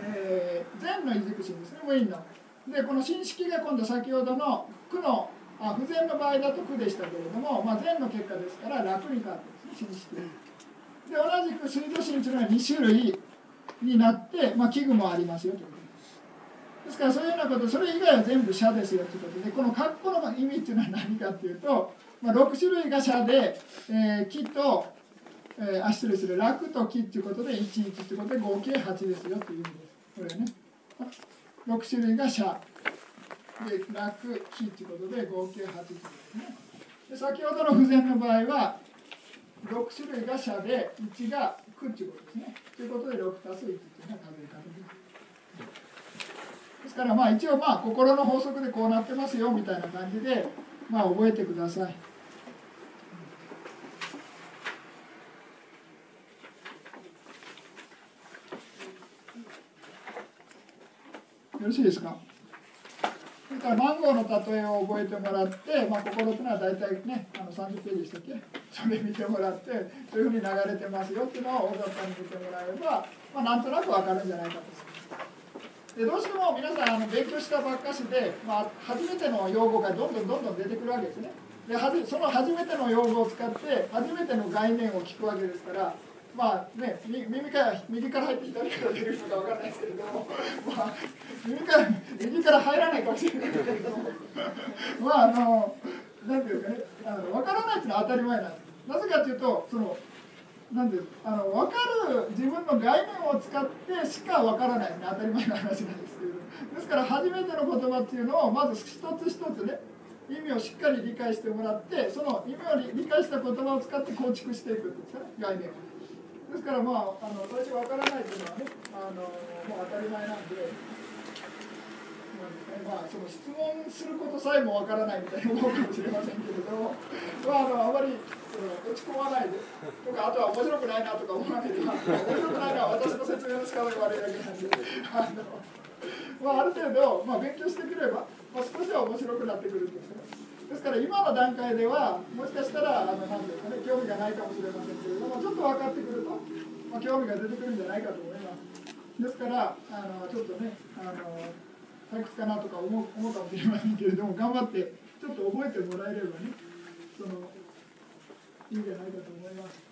えー、善の異軸心ですね。ウィンの。でこの心識が今度先ほどの苦のあ不全の場合だと苦でしたけれども、まあ、善の結果ですから楽に変わってですね心識でで同じく水道心というのは2種類。になって、まあ、器具もありますよということです。からそういうようなことそれ以外は全部社ですよということでこの括弧の意味っていうのは何かっていうと、まあ、6種類が社で、えー、木と、えー、あ失礼する楽と木っていうことで11ということで合計8ですよという意味です。これね6種類が社で楽木ということで合計8ということですね。先ほどの不全の場合は6種類が社で1が9っていうことですね。ということで6たす1っていうのは数え方です。ですからまあ一応まあ心の法則でこうなってますよみたいな感じでまあ覚えてください。よろしいですか？それからマンゴーの例えを覚えてもらって、まあ、心というのは大体ねあの30ページでしたっけ？それ見てもらってそういうふうに流れてますよっていうのを大雑把に見てもらえば、まあ、なんとなく分かるんじゃないかとでどうしても皆さんあの勉強したばっかしで、まあ、初めての用語がどんどんどんどん出てくるわけですねでその初めての用語を使って初めての概念を聞くわけですからまあね、耳から右から入って左から出るのかわからないですけれども、*laughs* まあ、耳から右から入らないかもしれないけれども、まああの、なんていうかね、あの分からないっていうのは当たり前なんです。なぜかというと、その、なんであの分かる自分の概念を使ってしか分からないね当たり前の話なんですけれどですから初めての言葉っていうのをまず一つ一つね意味をしっかり理解してもらってその意味を理解した言葉を使って構築していくんですかね概念を。ですからまああの最初わからないというのはねあのもう当たり前なんでまあ、その質問することさえもわからないみたいに思うかもしれませんけれども、まあ、あのあまり落ち込まないでとかあとは面白くないなとか思わないで、あ、面白くないのは私の説明の仕方が悪いだけなんであの、まあ、ある程度、まあ、勉強してくれば、まあ、少しは面白くなってくるんですね。ですから今の段階ではもしかしたらあのなんていうか、ね、興味がないかもしれませんけれどもちょっと分かってくると、まあ、興味が出てくるんじゃないかと思います。ですからあのちょっとねあの退屈かなとか思う思うかもしれませんけれども頑張ってちょっと覚えてもらえればねそのいいんじゃないかと思います。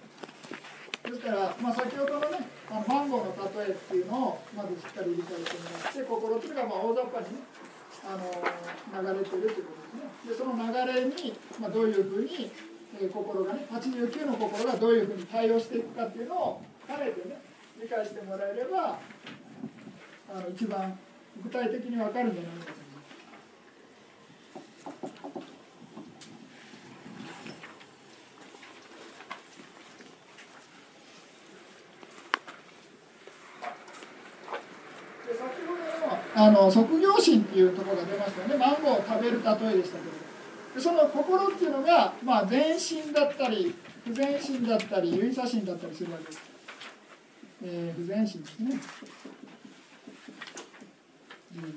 ですから、まあ、先ほどのねあのマンゴーの例えっていうのをまずしっかり理解してもらって心っていうのがまあ大雑把にねあの流れてるということですね。でその流れに、まあ、どういうふうに、えー心がね89の心がどういうふうに対応していくかっていうのを兼ねてね理解してもらえればあの一番具体的に分かるんじゃないかと思います。で先ほどのあの即業心っていうところが出ましたよね。マンゴーを食べる例えでしたけど。でその心っていうのが、まあ、全身だったり不全身だったり有意差心だったりするわけです、えー不全心ですね。全身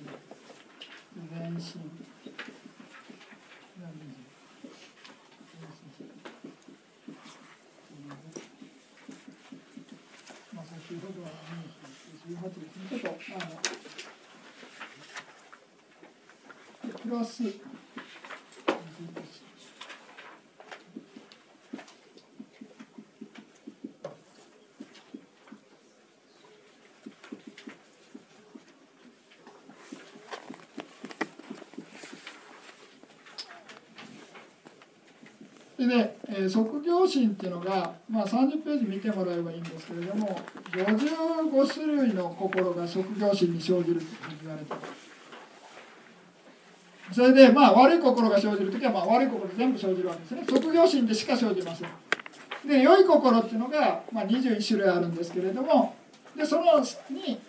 まあ先ほどは18ですねちょっとあのプラスでね、えー即業心っていうのが、まあ、30ページ見てもらえばいいんですけれども55種類の心が即業心に生じると言われてます。それでまあ悪い心が生じる時はまあ悪い心全部生じるわけですね。即業心でしか生じません。で良い心っていうのが、まあ、21種類あるんですけれどもでそのに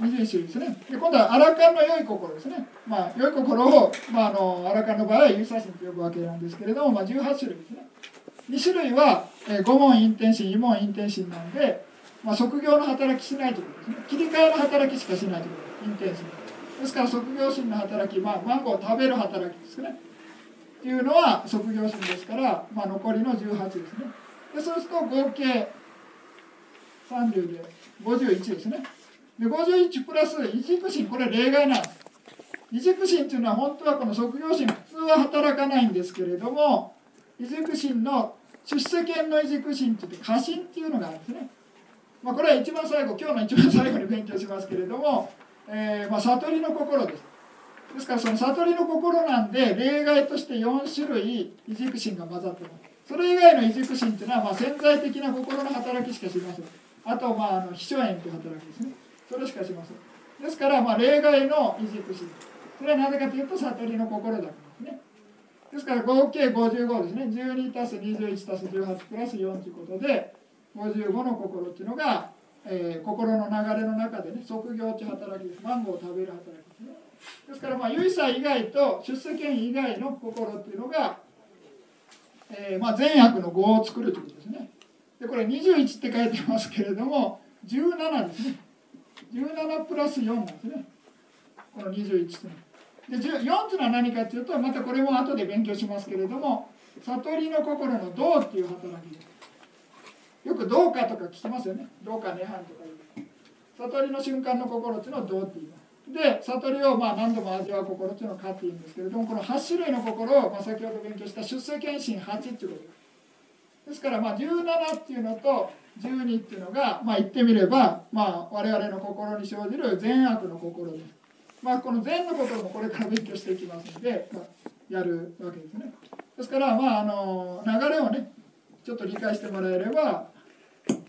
21種ですねで今度はアラカンの良い心ですねまあ良い心を、まあ、あのアラカンの場合は有差心と呼ぶわけなんですけれども、まあ、18種類ですね2種類は、えー、5問陰転心2問陰転心なんで、まあ、即業の働きしないということですね切り替えの働きしかしないということです陰転心ですから即業心の働き、まあ、マンゴーを食べる働きですねっていうのは即業心ですから、まあ、残りの18ですねでそうすると合計30で51ですねで51プラス異軸心これ例外なんです。異軸心っていうのは本当はこの即業心普通は働かないんですけれども異軸心の出世権の異軸心って言って過信っていうのがあるんですね、まあ、これは一番最後今日の一番最後に勉強しますけれども、えーまあ、悟りの心です。ですからその悟りの心なんで例外として4種類異軸心が混ざってます。それ以外の異軸心っていうのはま潜在的な心の働きしかしません。あとまああの秘書縁という働きですね。それしかしません。ですからまあ例外の異軸心それはなぜかというと悟りの心だからですね。ですから合計55ですね。12たす21たす18プラス4ということで55の心っていうのが、えー心の流れの中でね即業という働きです。マンゴーを食べる働きですね。ですからまあ唯差以外と出世権以外の心っていうのが、えーまあ、善悪の業を作るということですね。でこれ21って書いてますけれども17ですね。17プラス4なんですね。この21っていうのはで4っていうのは何かっていうとまたこれも後で勉強しますけれども悟りの心の道っていう働きで。よく道家とか聞きますよね。道家涅槃とかいう。悟りの瞬間の心っていうのを道って言いますで悟りをまあ何度も味わう心っていうのを「か」って言うんですけれどもこの8種類の心をまあ先ほど勉強した出世検診8っていうこと。ですですからまあ17っていうのと12っていうのがまあ言ってみればまあ我々の心に生じる善悪の心。ですまあこの善の心もこれから勉強していきますので、まあ、やるわけですね。ですからまああの流れをねちょっと理解してもらえれば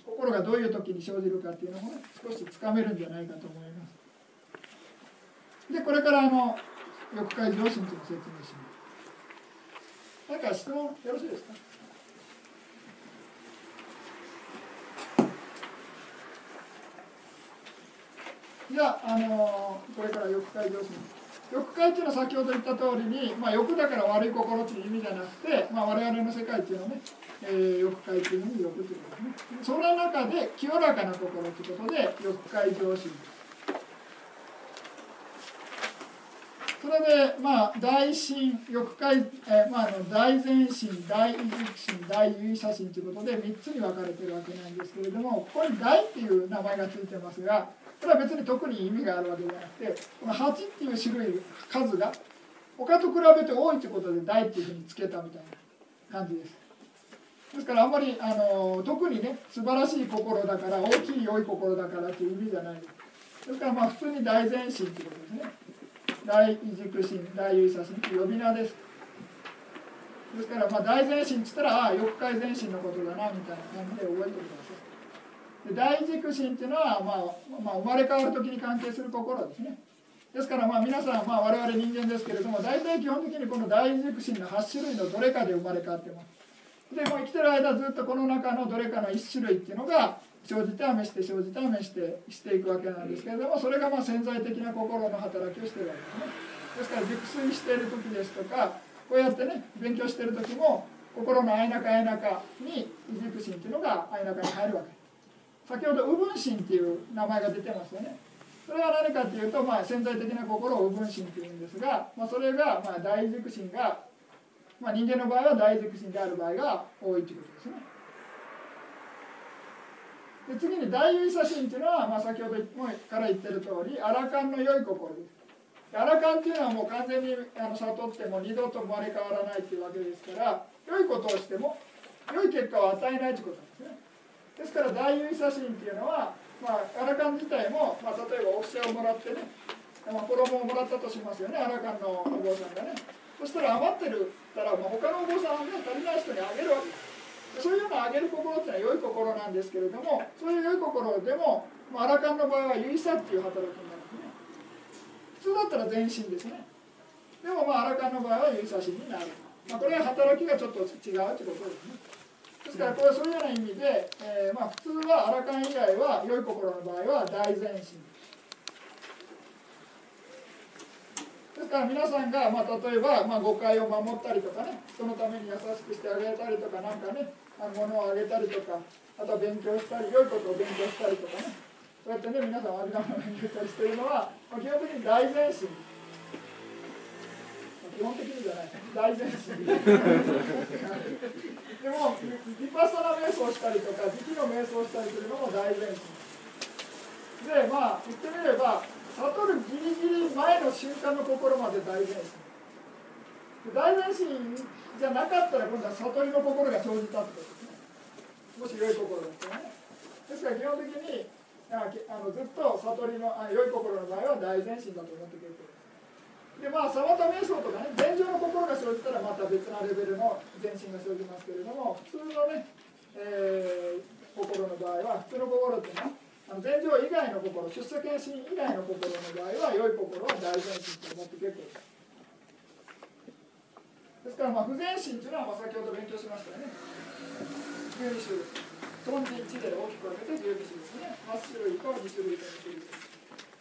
心がどういう時に生じるかっていうのもね少しつかめるんじゃないかと思います。でこれからあの欲界上心というのを説明します。何か質問よろしいですか？じゃあ、のこれから欲界上心欲界っていうのは先ほど言った通りに、まあ、欲だから悪い心っていう意味じゃなくて、まあ、我々の世界っていうのはね、えー、欲界っていうのに欲っていうことですね。その中で清らかな心ということで欲界上心それでまあ大心欲界、えーまあ、の大前心大異軸心大唯写心ということで3つに分かれてるわけなんですけれどもここに大っていう名前がついてますがこれは別に特に意味があるわけじゃなくてこの8っていう種類数が他と比べて多いということで大っていうふうにつけたみたいな感じです。ですからあんまりあの特にね素晴らしい心だから大きい良い心だからっていう意味じゃない。ですからまあ普通に大前進ってことですね。大異軸心大優写心って呼び名です。ですからまあ大前進っつったらああ欲界前進のことだなみたいな感じで覚えておいてください。大軸心っていうのは、まあ、まあ生まれ変わる時に関係する心ですね。ですからまあ皆さん、まあ、我々人間ですけれども大体基本的にこの大軸心の8種類のどれかで生まれ変わってます。でも生きてる間ずっとこの中のどれかの1種類っていうのが生じて試して生じて試してしていくわけなんですけれどもそれがまあ潜在的な心の働きをしてるわけですね。ですから熟睡している時ですとかこうやってね勉強してる時も心の相中相中に軸心っていうのが相中に入るわけ。です先ほど右分心っていう名前が出てますよね。それは何かっていうと、まあ、潜在的な心を右分心っていうんですが、まあ、それがまあ大軸心が、まあ、人間の場合は大軸心である場合が多いということですね。で次に大優写心っていうのは、まあ、先ほどから言ってる通りアラカンの良い心です。アラカンっていうのはもう完全にあの悟っても二度と生まれ変わらないっていうわけですから良いことをしても良い結果を与えないということなんですね。ですから大優写心っていうのは、まあ、アラカン自体も、まあ、例えばお布施をもらってね、まあ、衣をもらったとしますよねアラカンのお坊さんがね。そしたら余ってるたら、まあ、他のお坊さんはね足りない人にあげるわけ。ですそういうのをあげる心っていうのは良い心なんですけれどもそういう良い心でも、まあ、アラカンの場合は唯差っていう働きになるんですね。普通だったら全身ですね。でもまあアラカンの場合は唯差心になる、まあ、これは働きがちょっと違うということですね。ですからこれはそういうような意味で、えー、まあ普通はアラカン以外は良い心の場合は大前進。ですから皆さんが、まあ、例えば、まあ、誤解を守ったりとかねそのために優しくしてあげたりとかなんかね物をあげたりとかあとは勉強したり良いことを勉強したりとかねそうやってね皆さんありがとう勉強したりしてるのは、まあ、基本的に大前進。基本的にじゃない。大前進。*laughs* でもリパサナ瞑想したりとか時期の瞑想したりするのも大前進。でまあ言ってみれば悟るギリギリ前の瞬間の心まで大前進大前進じゃなかったら今度は悟りの心が生じたってことですねもし良い心ですよね。ですから基本的にあのずっと悟りのあ良い心の場合は大前進だと思ってくれてるでまあサマタ瞑想とかね禅情の心が生じたらまた別なレベルの前進が生じますけれども普通のね、えー、心の場合は普通の心ってねあの禅情以外の心出世検診以外の心の場合は良い心は大前進と思って結構ですですから、まあ、不全心というのは、まあ、先ほど勉強しましたよね。12種類。トンジ1で大きく分けて12種ですね。8種類と2種類と2種類。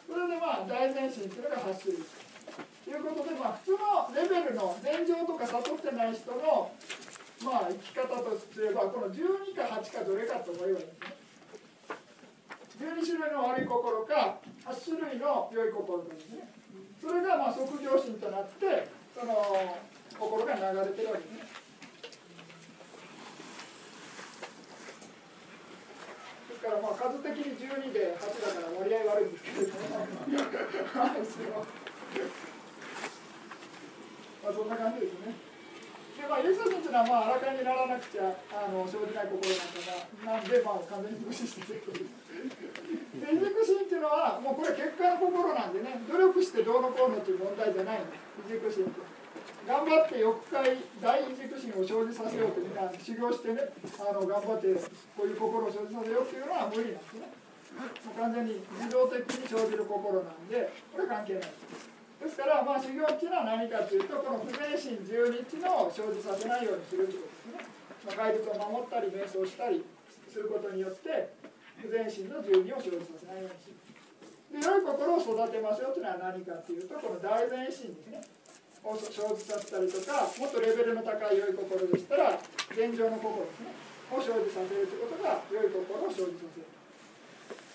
それで、まあ、大前進というのが8種類。いうことで、まあ、普通のレベルの禅情とか悟ってない人の、まあ、生き方とすれば、この12か8かどれかと思えばいいんですね。12種類の悪い心か、8種類の良い心ですね。それが、まあ、即行心となって、その、心が流れてるわけですね。ですからまあ数的に12で8だから割合悪いんですけどもあそんな感じですね。でまあ、ユーザーというのはまああらかにならなくちゃあの生じない心なんだななんでまあ完全に無視してということです。で、異軸心っていうのはもうこれ結果の心なんでね努力してどうのこうのという問題じゃないんです異軸心って。頑張って欲界大異軸心を生じさせようとみんな修行してねあの頑張ってこういう心を生じさせようっていうのは無理なんですねもう完全に自動的に生じる心なんでこれ関係ないですですからまあ修行っていうのは何かというとこの不全心十日の生じさせないようにするということですね、まあ、戒律を守ったり瞑想したりすることによって不全心の十二を生じさせないようにする。で良い心を育てますよというのは何かっていうとこの大前進ですね。を生じさせたりとかもっとレベルの高い良い心でしたら現状の心ですね。を生じさせるということが良い心を生じさせる。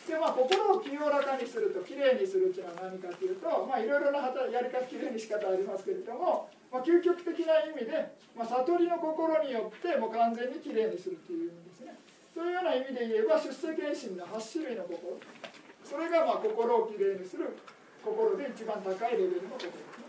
でまあ心を清らかにするときれいにするというのは何かというとまあいろいろな働やり方きれいに仕方ありますけれども、まあ、究極的な意味で、まあ、悟りの心によってもう完全にきれいにするという意味ですね。そういうような意味で言えば出世検診の8種類の心。それがまあ心をきれいにする心で一番高いレベルの心ですね。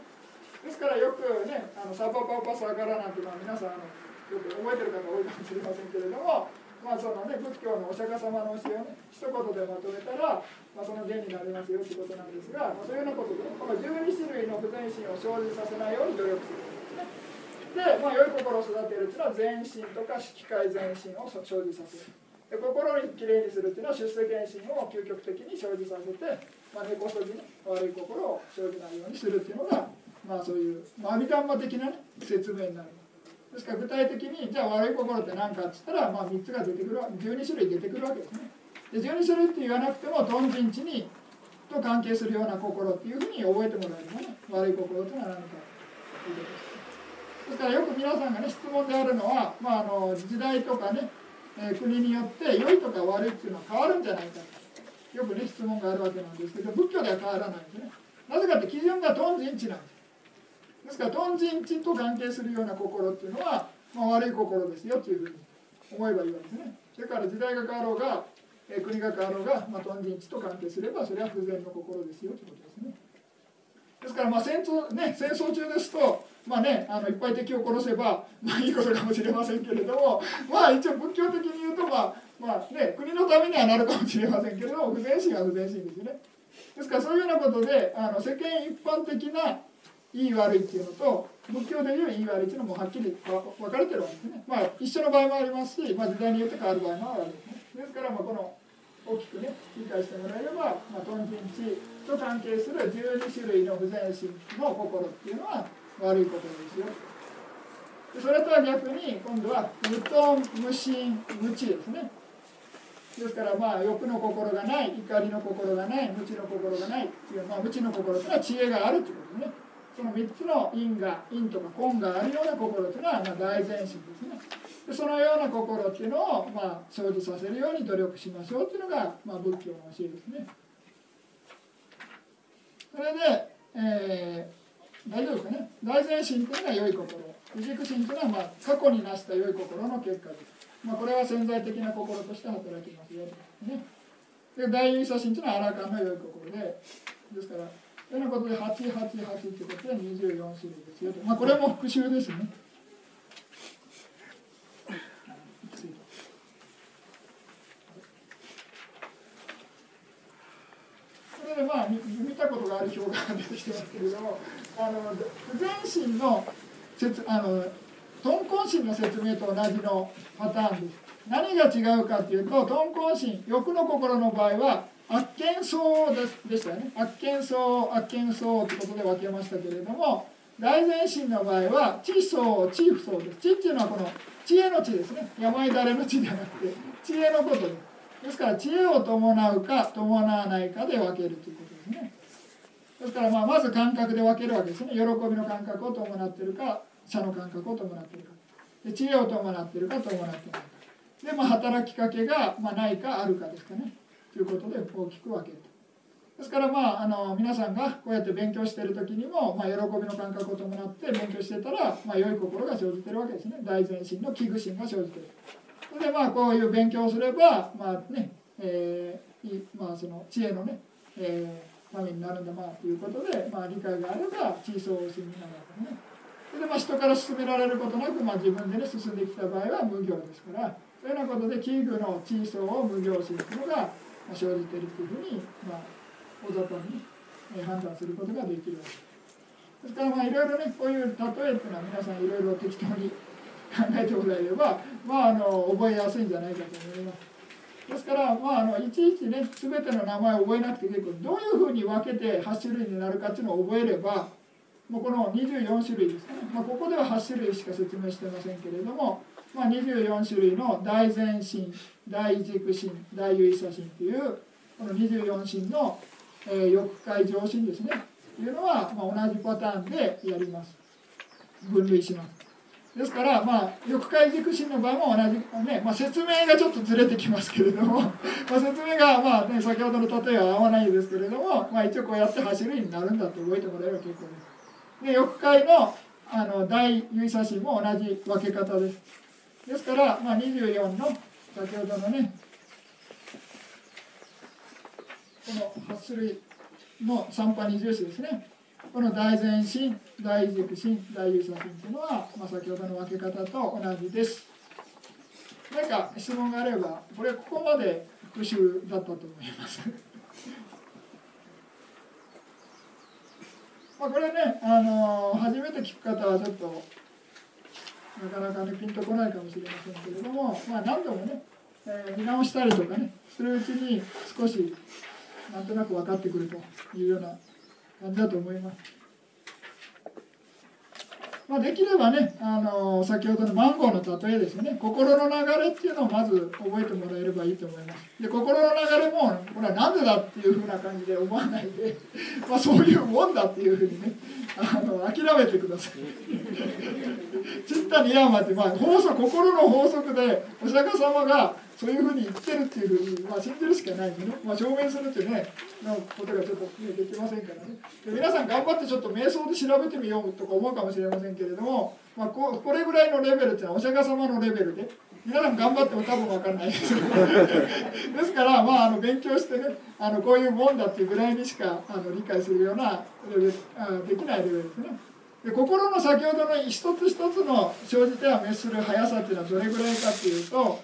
ですからよくねあのサバパパサガラなんてまあ皆さんあのよく覚えてる方多いかもしれませんけれどもまあそのね、仏教のお釈迦様の教えをね、一言でまとめたら、まあ、その原になりますよということなんですが、まあ、そういうようなことで、この12種類の不全心を生じさせないように努力するんですね。で、まあ、良い心を育てるというのは全身とか機械全身を生じさせる。で心にきれいにするというのは出世検診を究極的に生じさせて、まあ、根こそぎ、ね、悪い心を生じないようにするというのが、まあ、そういう、まあ、阿弥陀的な、ね、説明になる。ですから具体的にじゃあ悪い心って何かっつったら、まあ、3つが出てくる12種類出てくるわけですね。で12種類って言わなくても貪心地にと関係するような心っていうふうに覚えてもらえればね。悪い心ってのは何か。ということですですからよく皆さんがね質問であるのは、まあ、あの時代とかね、えー、国によって良いとか悪いっていうのは変わるんじゃないかよくね質問があるわけなんですけど仏教では変わらないんですね。なぜかって基準が貪心地なんです。ですから貪心地と関係するような心っていうのは、まあ、悪い心ですよというふうに思えばいいわけですね。それから時代が変わろうが、え国が変わろうが、まあ、貪心地と関係すればそれは不全の心ですよということですね。ですからまあ戦争,、ね、戦争中ですと、まあね、あのいっぱい敵を殺せば、*laughs* まあ、いいことかもしれませんけれども、まあ、一応仏教的に言うと、まあまあね、国のためにはなるかもしれませんけれども不全心は不全心ですよね。ですからそういうようなことであの世間一般的ないい悪いっていうのと仏教でいういい悪いっていうのもはっきり分かれてるわけですね。まあ一緒の場合もありますし、まあ、時代によって変わる場合もあるわけですね。ですからまあこの大きくね理解してもらえれば、まあ、トンチンチと関係する12種類の不全心の心っていうのは悪い心ですよ。でそれとは逆に今度は無頓無心無知ですね。ですからまあ欲の心がない怒りの心がない無知の心がないっていう、まあ、無知の心というのは知恵があるということですね。その3つの因が因とか根があるような心というのは、ま、大前進ですね。でそのような心っていうのを、まあ、生じさせるように努力しましょうというのが、まあ、仏教の教えですね。それで、えー、大丈夫ですかね。大前進というのは良い心。不軸心というのは、まあ、過去に成した良い心の結果です、まあ、これは潜在的な心として働きますよ、ね、で大優差心というのは荒川の良い心でですからということで888ということで24種類ですよと。まあこれも復習ですね。それでまあ見たことがある表が出てきてますけれども、あの不全心の説あの鈍行心の説明と同じのパターンです。何が違うかというと鈍行心欲の心の場合は悪見層でしたよね。悪見層悪見層ということで分けましたけれども大前進の場合は知層知不層です。知っていうのはこの知恵の知ですね。病誰の知ではなくて知恵のことです。ですから知恵を伴うか伴わないかで分けるということですね。ですからまあまず感覚で分けるわけですね。喜びの感覚を伴ってるか社の感覚を伴ってるか。で知恵を伴ってるか伴っていないか。でまあ働きかけが、まあ、ないかあるかですかね。ということで大きく分ける。ですからまああの皆さんがこうやって勉強している時にも、まあ、喜びの感覚を伴って勉強してたら、まあ、良い心が生じてるわけですね大前進の危惧心が生じてる。それでまあこういう勉強をすればまあね、えー、まあその知恵のね、えー、ためになるんだまあということで、まあ、理解があれば地層心になるわけね。それでまあ人から勧められることなく、まあ、自分でね進んできた場合は無行ですからそういうようなことで危惧の地層を無行心というのが生じているというふうに、まあ、大雑把に判断することができるわけです。ですからまあいろいろねこういう例えっていうのは皆さんいろいろ適当に考えてもらえれば、まあ、あの覚えやすいんじゃないかと思います。ですから、まあ、あのいちいちね全ての名前を覚えなくて結構どういうふうに分けて8種類になるかっていうのを覚えればもうこの24種類ですね、まあ、ここでは8種類しか説明してませんけれども、まあ、24種類の大前進大軸心大唯差心というこの24心のえー、翼解上心ですね。というのは、まあ、同じパターンでやります。分類します。ですから、まあ、翼解軸心の場合も同じ、ねまあ、説明がちょっとずれてきますけれども *laughs* まあ説明が、まあね、先ほどの例えは合わないですけれども、まあ、一応こうやって走るになるんだと覚えてもらえば結構です。で翼解のあの大優差心も同じ分け方です。ですから、まあ、24の先ほどのねこの8種類の三波二重視ですね。この大前進大軸心大優差心というのは、まあ、先ほどの分け方と同じです。何か質問があればこれここまで復習だったと思います。*laughs* まあこれね、あのー初めて聞く方はちょっとなかなかねピンとこないかもしれませんけれども、まあ、何度もね、えー見直したりとかねするうちに少しなんとなく分かってくるというような感じだと思います。まあ、できればね、あの先ほどのマンゴーの例えですね。心の流れっていうのをまず覚えてもらえればいいと思います。で心の流れもこれは何でだっていうふうな感じで思わないで、*laughs* まあ、そういうもんだっていうふうにねあの諦めてください。*laughs* ちったにやまって、まあ、法則心の法則でお釈迦様がそういうふうに言ってるっていうふうに、まあ、信じるしかないんでね、まあ、証明するっていうねのことがちょっと、ね、できませんからね。で皆さん頑張ってちょっと瞑想で調べてみようとか思うかもしれませんけれども、まあ、ここれぐらいのレベルっていうのはお釈迦様のレベルで皆さん頑張っても多分分かんない。で *laughs* すですから、まあ、あの勉強してねあのこういうもんだっていうぐらいにしかあの理解するようなレベルあできないレベルですね。で心の先ほどの一つ一つの生じては滅する速さっていうのはどれぐらいかっていうと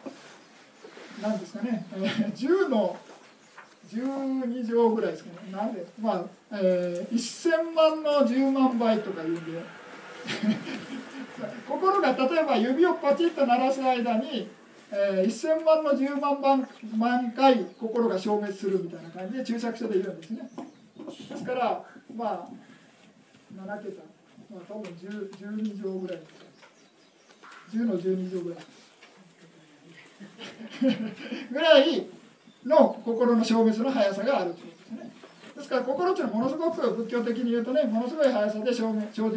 何ですかね、*laughs* えー、10の12乗ぐらいですかね。なんでまあ、えー、1000万の10万倍とか言うんで。*laughs* 心が例えば指をパチッと鳴らす間に、えー、1000万の10万万万回心が消滅するみたいな感じで注釈書で言うんですね。ですからまあ7桁。まあ多分10 12乗ぐらい10の12乗ぐらい。ぐらいの心の消滅の速さがあるということですね。ですから心っていうのはものすごく仏教的に言うとねものすごい速さで生じ滅生じ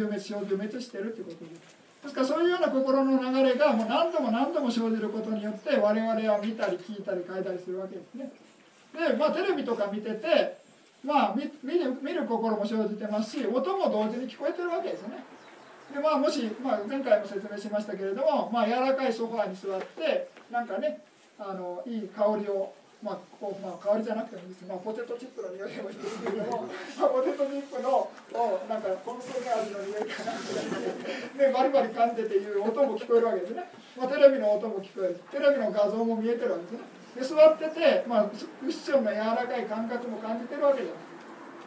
滅してるということです。ですからそういうような心の流れがもう何度も何度も生じることによって我々は見たり聞いたり書いたりするわけですね。でまあテレビとか見ててまあ見見る見る心も生じてますし音も同時に聞こえてるわけですよね。でまあもし、まあ、前回も説明しましたけれども、まあ、柔らかいソファーに座ってなんかねあのいい香りを、まあこうまあ、香りじゃなくてもいいです、まあ、ポテトチップの匂いでもいいですけれども、まあ、ポテトチップのをなんかコンソメ味の匂いかなでバリバリ噛んでていう音も聞こえるわけですね、まあ、テレビの音も聞こえる。テレビの画像も見えてるわけですね。で座ってて、まあ、クッションの柔らかい感覚も感じてるわけじゃない。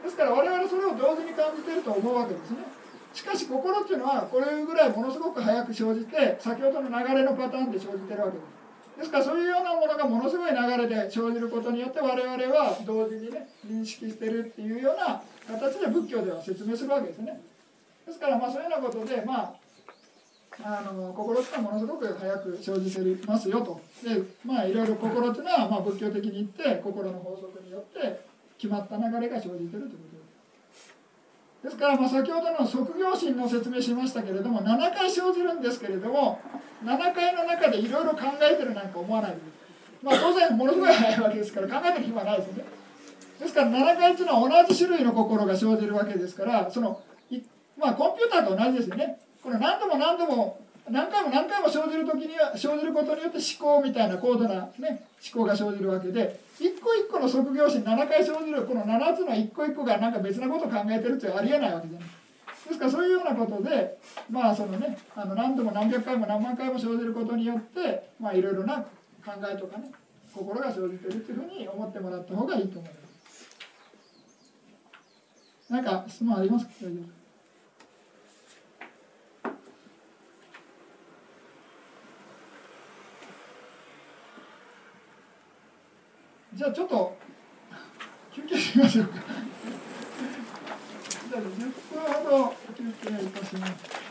ですから我々それを同時に感じてると思うわけですね。しかし心っていうのはこれぐらいものすごく早く生じて先ほどの流れのパターンで生じてるわけです。ですからそういうようなものがものすごい流れで生じることによって我々は同時にね認識してるっていうような形で仏教では説明するわけですね。ですからまあそういうようなことでまああの心っていうのはものすごく早く生じてますよと。でまあいろいろ心っていうのはまあ仏教的に言って心の法則によって決まった流れが生じてるということ。ですから、ま、先ほどの即業心の説明しましたけれども7回生じるんですけれども7回の中でいろいろ考えてるなんか思わない。まあ当然ものすごい早いわけですから考えてる暇ないですね。ですから7回っていうのは同じ種類の心が生じるわけですからそのまあコンピューターと同じですよね。これ何度も何度も何回も何回も生じる時には生じることによって思考みたいな高度な、ね、思考が生じるわけで一個一個の即業心7回生じるこの7つの一個一個がなんか別なことを考えてるってありえないわけじゃない。ですからそういうようなことでまあそのねあの何度も何百回も何万回も生じることによってまあいろいろな考えとかね心が生じてるっていうふうに思ってもらった方がいいと思います。なんか質問ありますか？大丈夫。じゃあちょっと休憩しましょうか。じゃあ10分ほど休憩いたします。